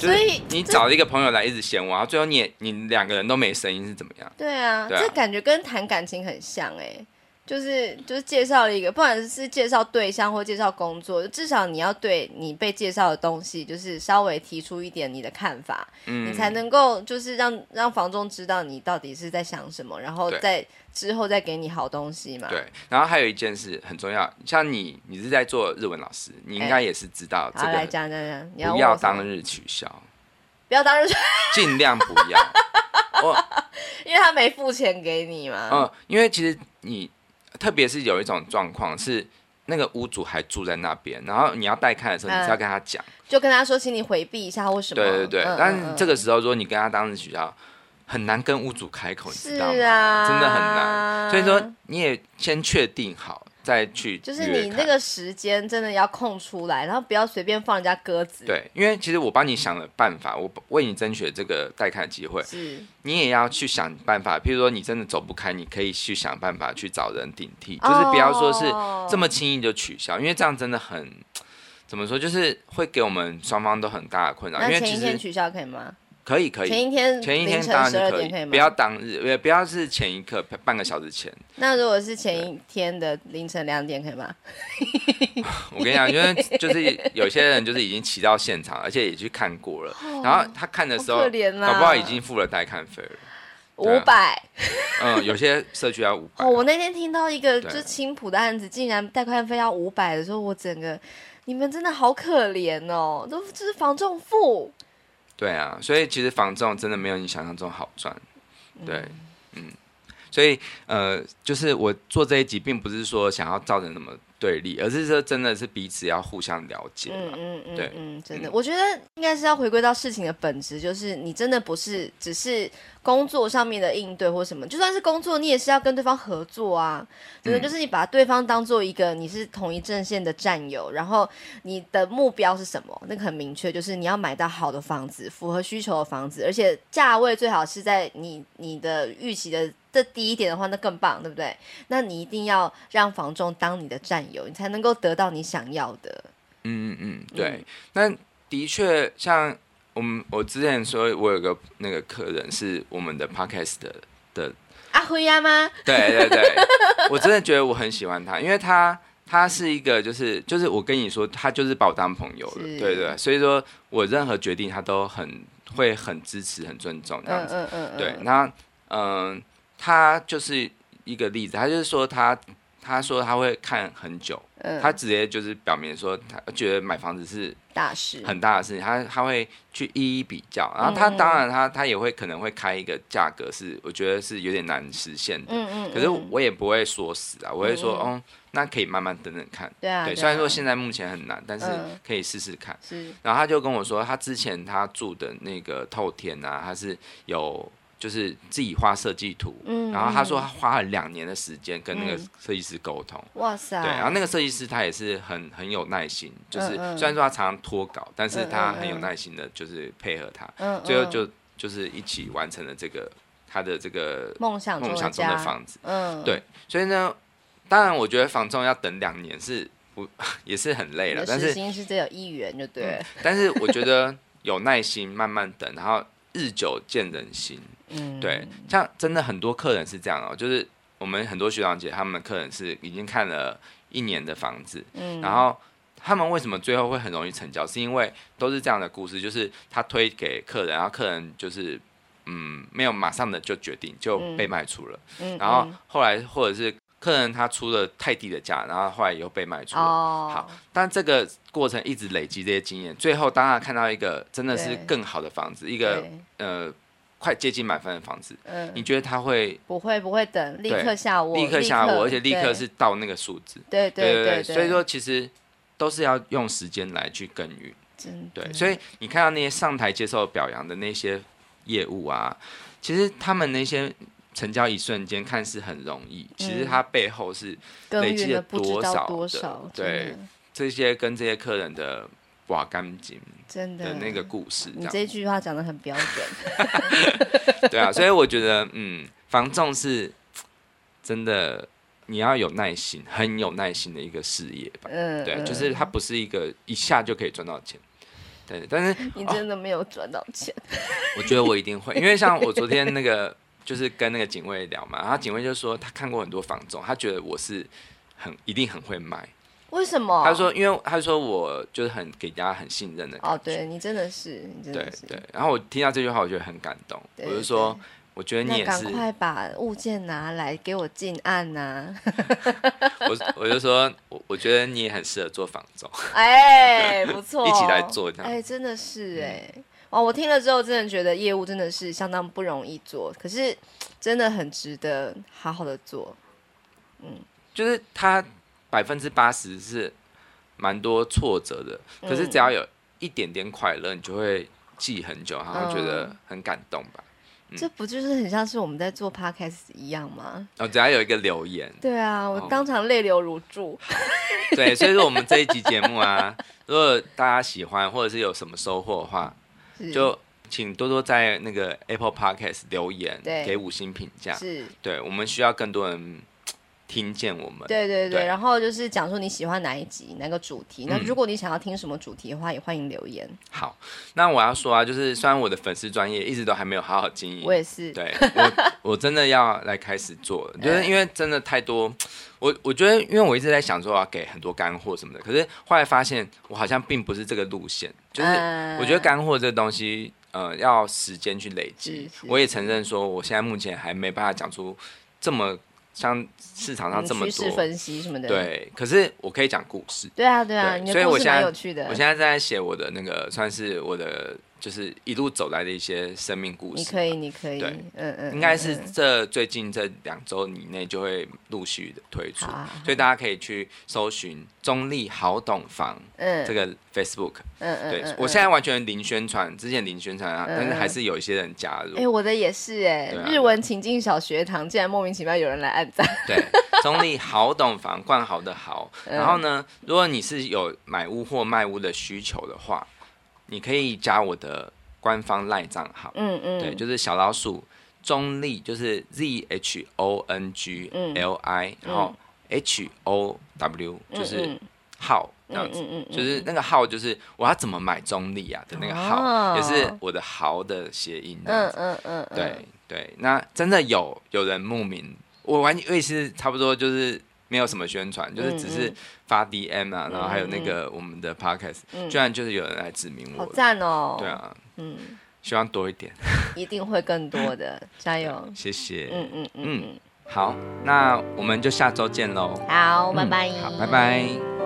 所以你找了一个朋友来一直嫌我，然后最后你也你两个人都没声音是怎么样？对啊，这感觉跟谈感情很像哎、欸，就是就是介绍了一个，不管是介绍对象或介绍工作，至少你要对你被介绍的东西，就是稍微提出一点你的看法，嗯，你才能够就是让让房仲知道你到底是在想什么，然后再之后再给你好东西嘛。对，然后还有一件事很重要，像你你是在做日文老师，你应该也是知道这个，来讲讲讲，你不要当日取消，不要当日取消，尽量不要，我因为他没付钱给你嘛。嗯，因为其实你。特别是有一种状况是，那个屋主还住在那边，然后你要带看的时候，你是要跟他讲，就跟他说，请你回避一下或什么。对对对，嗯、但是这个时候，如果你跟他当时取消，很难跟屋主开口，你知道吗？是啊，真的很难。所以说，你也先确定好。再去就是你那个时间真的要空出来，然后不要随便放人家鸽子。对，因为其实我帮你想了办法，我为你争取这个带看的机会。是，你也要去想办法。譬如说你真的走不开，你可以去想办法去找人顶替，哦、就是不要说是这么轻易就取消，因为这样真的很怎么说，就是会给我们双方都很大的困扰。因为前一天取消可以吗？可以可以，前一天前一天当然可以，可以不要当日，也不要是前一刻半个小时前。那如果是前一天的凌晨两点可以吗？我跟你讲，因为就是有些人就是已经骑到现场，而且也去看过了，哦、然后他看的时候，搞不好已经付了代看费了，五百。嗯，有些社区要五百。哦，我那天听到一个就是青浦的案子，竟然带看费要五百的时候，我整个你们真的好可怜哦，都就是房仲付。对啊，所以其实房仲真的没有你想象中好赚，对，嗯，嗯，所以呃，就是我做这一集，并不是说想要造成什么。对立，而是说真的是彼此要互相了解。嗯嗯嗯，对，嗯，真的，嗯、我觉得应该是要回归到事情的本质，就是你真的不是只是工作上面的应对或什么，就算是工作，你也是要跟对方合作啊。真的，就是你把对方当做一个你是同一阵线的战友，然后你的目标是什么？那个很明确，就是你要买到好的房子，符合需求的房子，而且价位最好是在你你的预期的。这低一点的话，那更棒，对不对？那你一定要让房仲当你的战友，你才能够得到你想要的。嗯嗯嗯，对。那、嗯、的确，像我们我之前说，我有个那个客人是我们的 podcast 的的阿辉呀吗？对对对，我真的觉得我很喜欢他，因为他他是一个就是就是我跟你说，他就是把我当朋友了，是对对。所以说我任何决定他都很会很支持、很尊重这样子。嗯嗯嗯，对，那嗯。呃他就是一个例子，他就是说他他说他会看很久，嗯、他直接就是表明说他觉得买房子是大事，很大的事情，他他会去一一比较，然后他当然他他也会可能会开一个价格是我觉得是有点难实现的，嗯嗯，可是我也不会说死啊，我会说哦，那可以慢慢等等看，对啊，对，虽然说现在目前很难，但是可以试试看，是，然后他就跟我说他之前他住的那个透天啊，他是有。就是自己画设计图，嗯，然后他说他花了两年的时间跟那个设计师沟通，哇塞，对，然后那个设计师他也是很很有耐心，就是虽然说他常常脱稿，但是他很有耐心的，就是配合他，嗯，最后就就是一起完成了这个他的这个梦想梦想中的房子，嗯，对，所以呢，当然我觉得房仲要等两年是不 也是很累了，但是时薪是只有一元就对，但是我觉得有耐心慢慢等，然后日久见人心。嗯，对，像真的很多客人是这样哦，就是我们很多学长姐他们的客人是已经看了一年的房子，嗯，然后他们为什么最后会很容易成交？是因为都是这样的故事，就是他推给客人，然后客人就是嗯没有马上的就决定就被卖出了，嗯，然后后来或者是客人他出了太低的价，然后后来又被卖出了，哦，好，但这个过程一直累积这些经验，最后当他看到一个真的是更好的房子，一个呃。快接近满分的房子，嗯，你觉得他会不会不会等，立刻下窝，立刻下窝，而且立刻是到那个数字，对对对对，所以说其实都是要用时间来去耕耘，真对，所以你看到那些上台接受表扬的那些业务啊，其实他们那些成交一瞬间看似很容易，其实它背后是累积了多少多少，对，这些跟这些客人的。刮干净，真的，那个故事，你这句话讲的很标准。对啊，所以我觉得，嗯，房仲是真的，你要有耐心，很有耐心的一个事业吧。嗯，对，就是它不是一个一下就可以赚到钱。对，但是你真的没有赚到钱。哦，我觉得我一定会，因为像我昨天那个，就是跟那个警卫聊嘛，然后警卫就说他看过很多房仲，他觉得我是很一定很会卖。为什么？他说，因为他说我就是很给大家很信任的感觉。哦，对你真的是，你真的是。对对。然后我听到这句话，我觉得很感动。我就说，我觉得你也是。赶快把物件拿来给我进案呐、啊！我我就说，我我觉得你也很适合做房仲。哎，不错，一起来做这样。哎，真的是哎，哦，我听了之后，真的觉得业务真的是相当不容易做，可是真的很值得好好的做。嗯，就是他。百分之八十是蛮多挫折的，可是只要有一点点快乐，你就会记很久，然后觉得很感动吧。这不就是很像是我们在做 podcast 一样吗？哦，只要有一个留言，对啊，我当场泪流如注。哦、对，所以说我们这一集节目啊，如果大家喜欢或者是有什么收获的话，就请多多在那个 Apple Podcast 留言，对给五星评价。是，对，我们需要更多人。听见我们，对对对，对然后就是讲说你喜欢哪一集哪个主题。嗯、那如果你想要听什么主题的话，也欢迎留言。好，那我要说啊，就是虽然我的粉丝专业一直都还没有好好经营，我也是，对我我真的要来开始做，就是因为真的太多，我我觉得因为我一直在想说要给很多干货什么的，可是后来发现我好像并不是这个路线，就是我觉得干货这个东西，呃，要时间去累积。我也承认说，我现在目前还没办法讲出这么。像市场上这么多趋势分析什么的，对，可是我可以讲故事。对啊，对啊，对，所以我现在我现在在写我的那个，算是我的。就是一路走来的一些生命故事。你可以，你可以，对，嗯嗯，应该是这最近这两周以内就会陆续的推出，所以大家可以去搜寻“中立好懂房”嗯这个 Facebook，嗯嗯，对我现在完全零宣传，之前零宣传啊，但是还是有一些人加入。哎，我的也是哎，日文情境小学堂竟然莫名其妙有人来按赞。对，中立好懂房，冠豪的豪。然后呢，如果你是有买屋或卖屋的需求的话。你可以加我的官方赖账号，嗯嗯，对，就是小老鼠中立，就是 Z H O N G L I，然后 H O W 就是号这样子，就是那个号就是我要怎么买中立啊的那个号，也是我的豪的谐音，嗯嗯嗯，对对，那真的有有人慕名，我完全也是差不多就是。没有什么宣传，就是只是发 DM 啊，然后还有那个我们的 Podcast，居然就是有人来指名我，好赞哦！对啊，嗯，希望多一点，一定会更多的，加油！谢谢，嗯嗯嗯，好，那我们就下周见喽，好，拜拜，好，拜拜。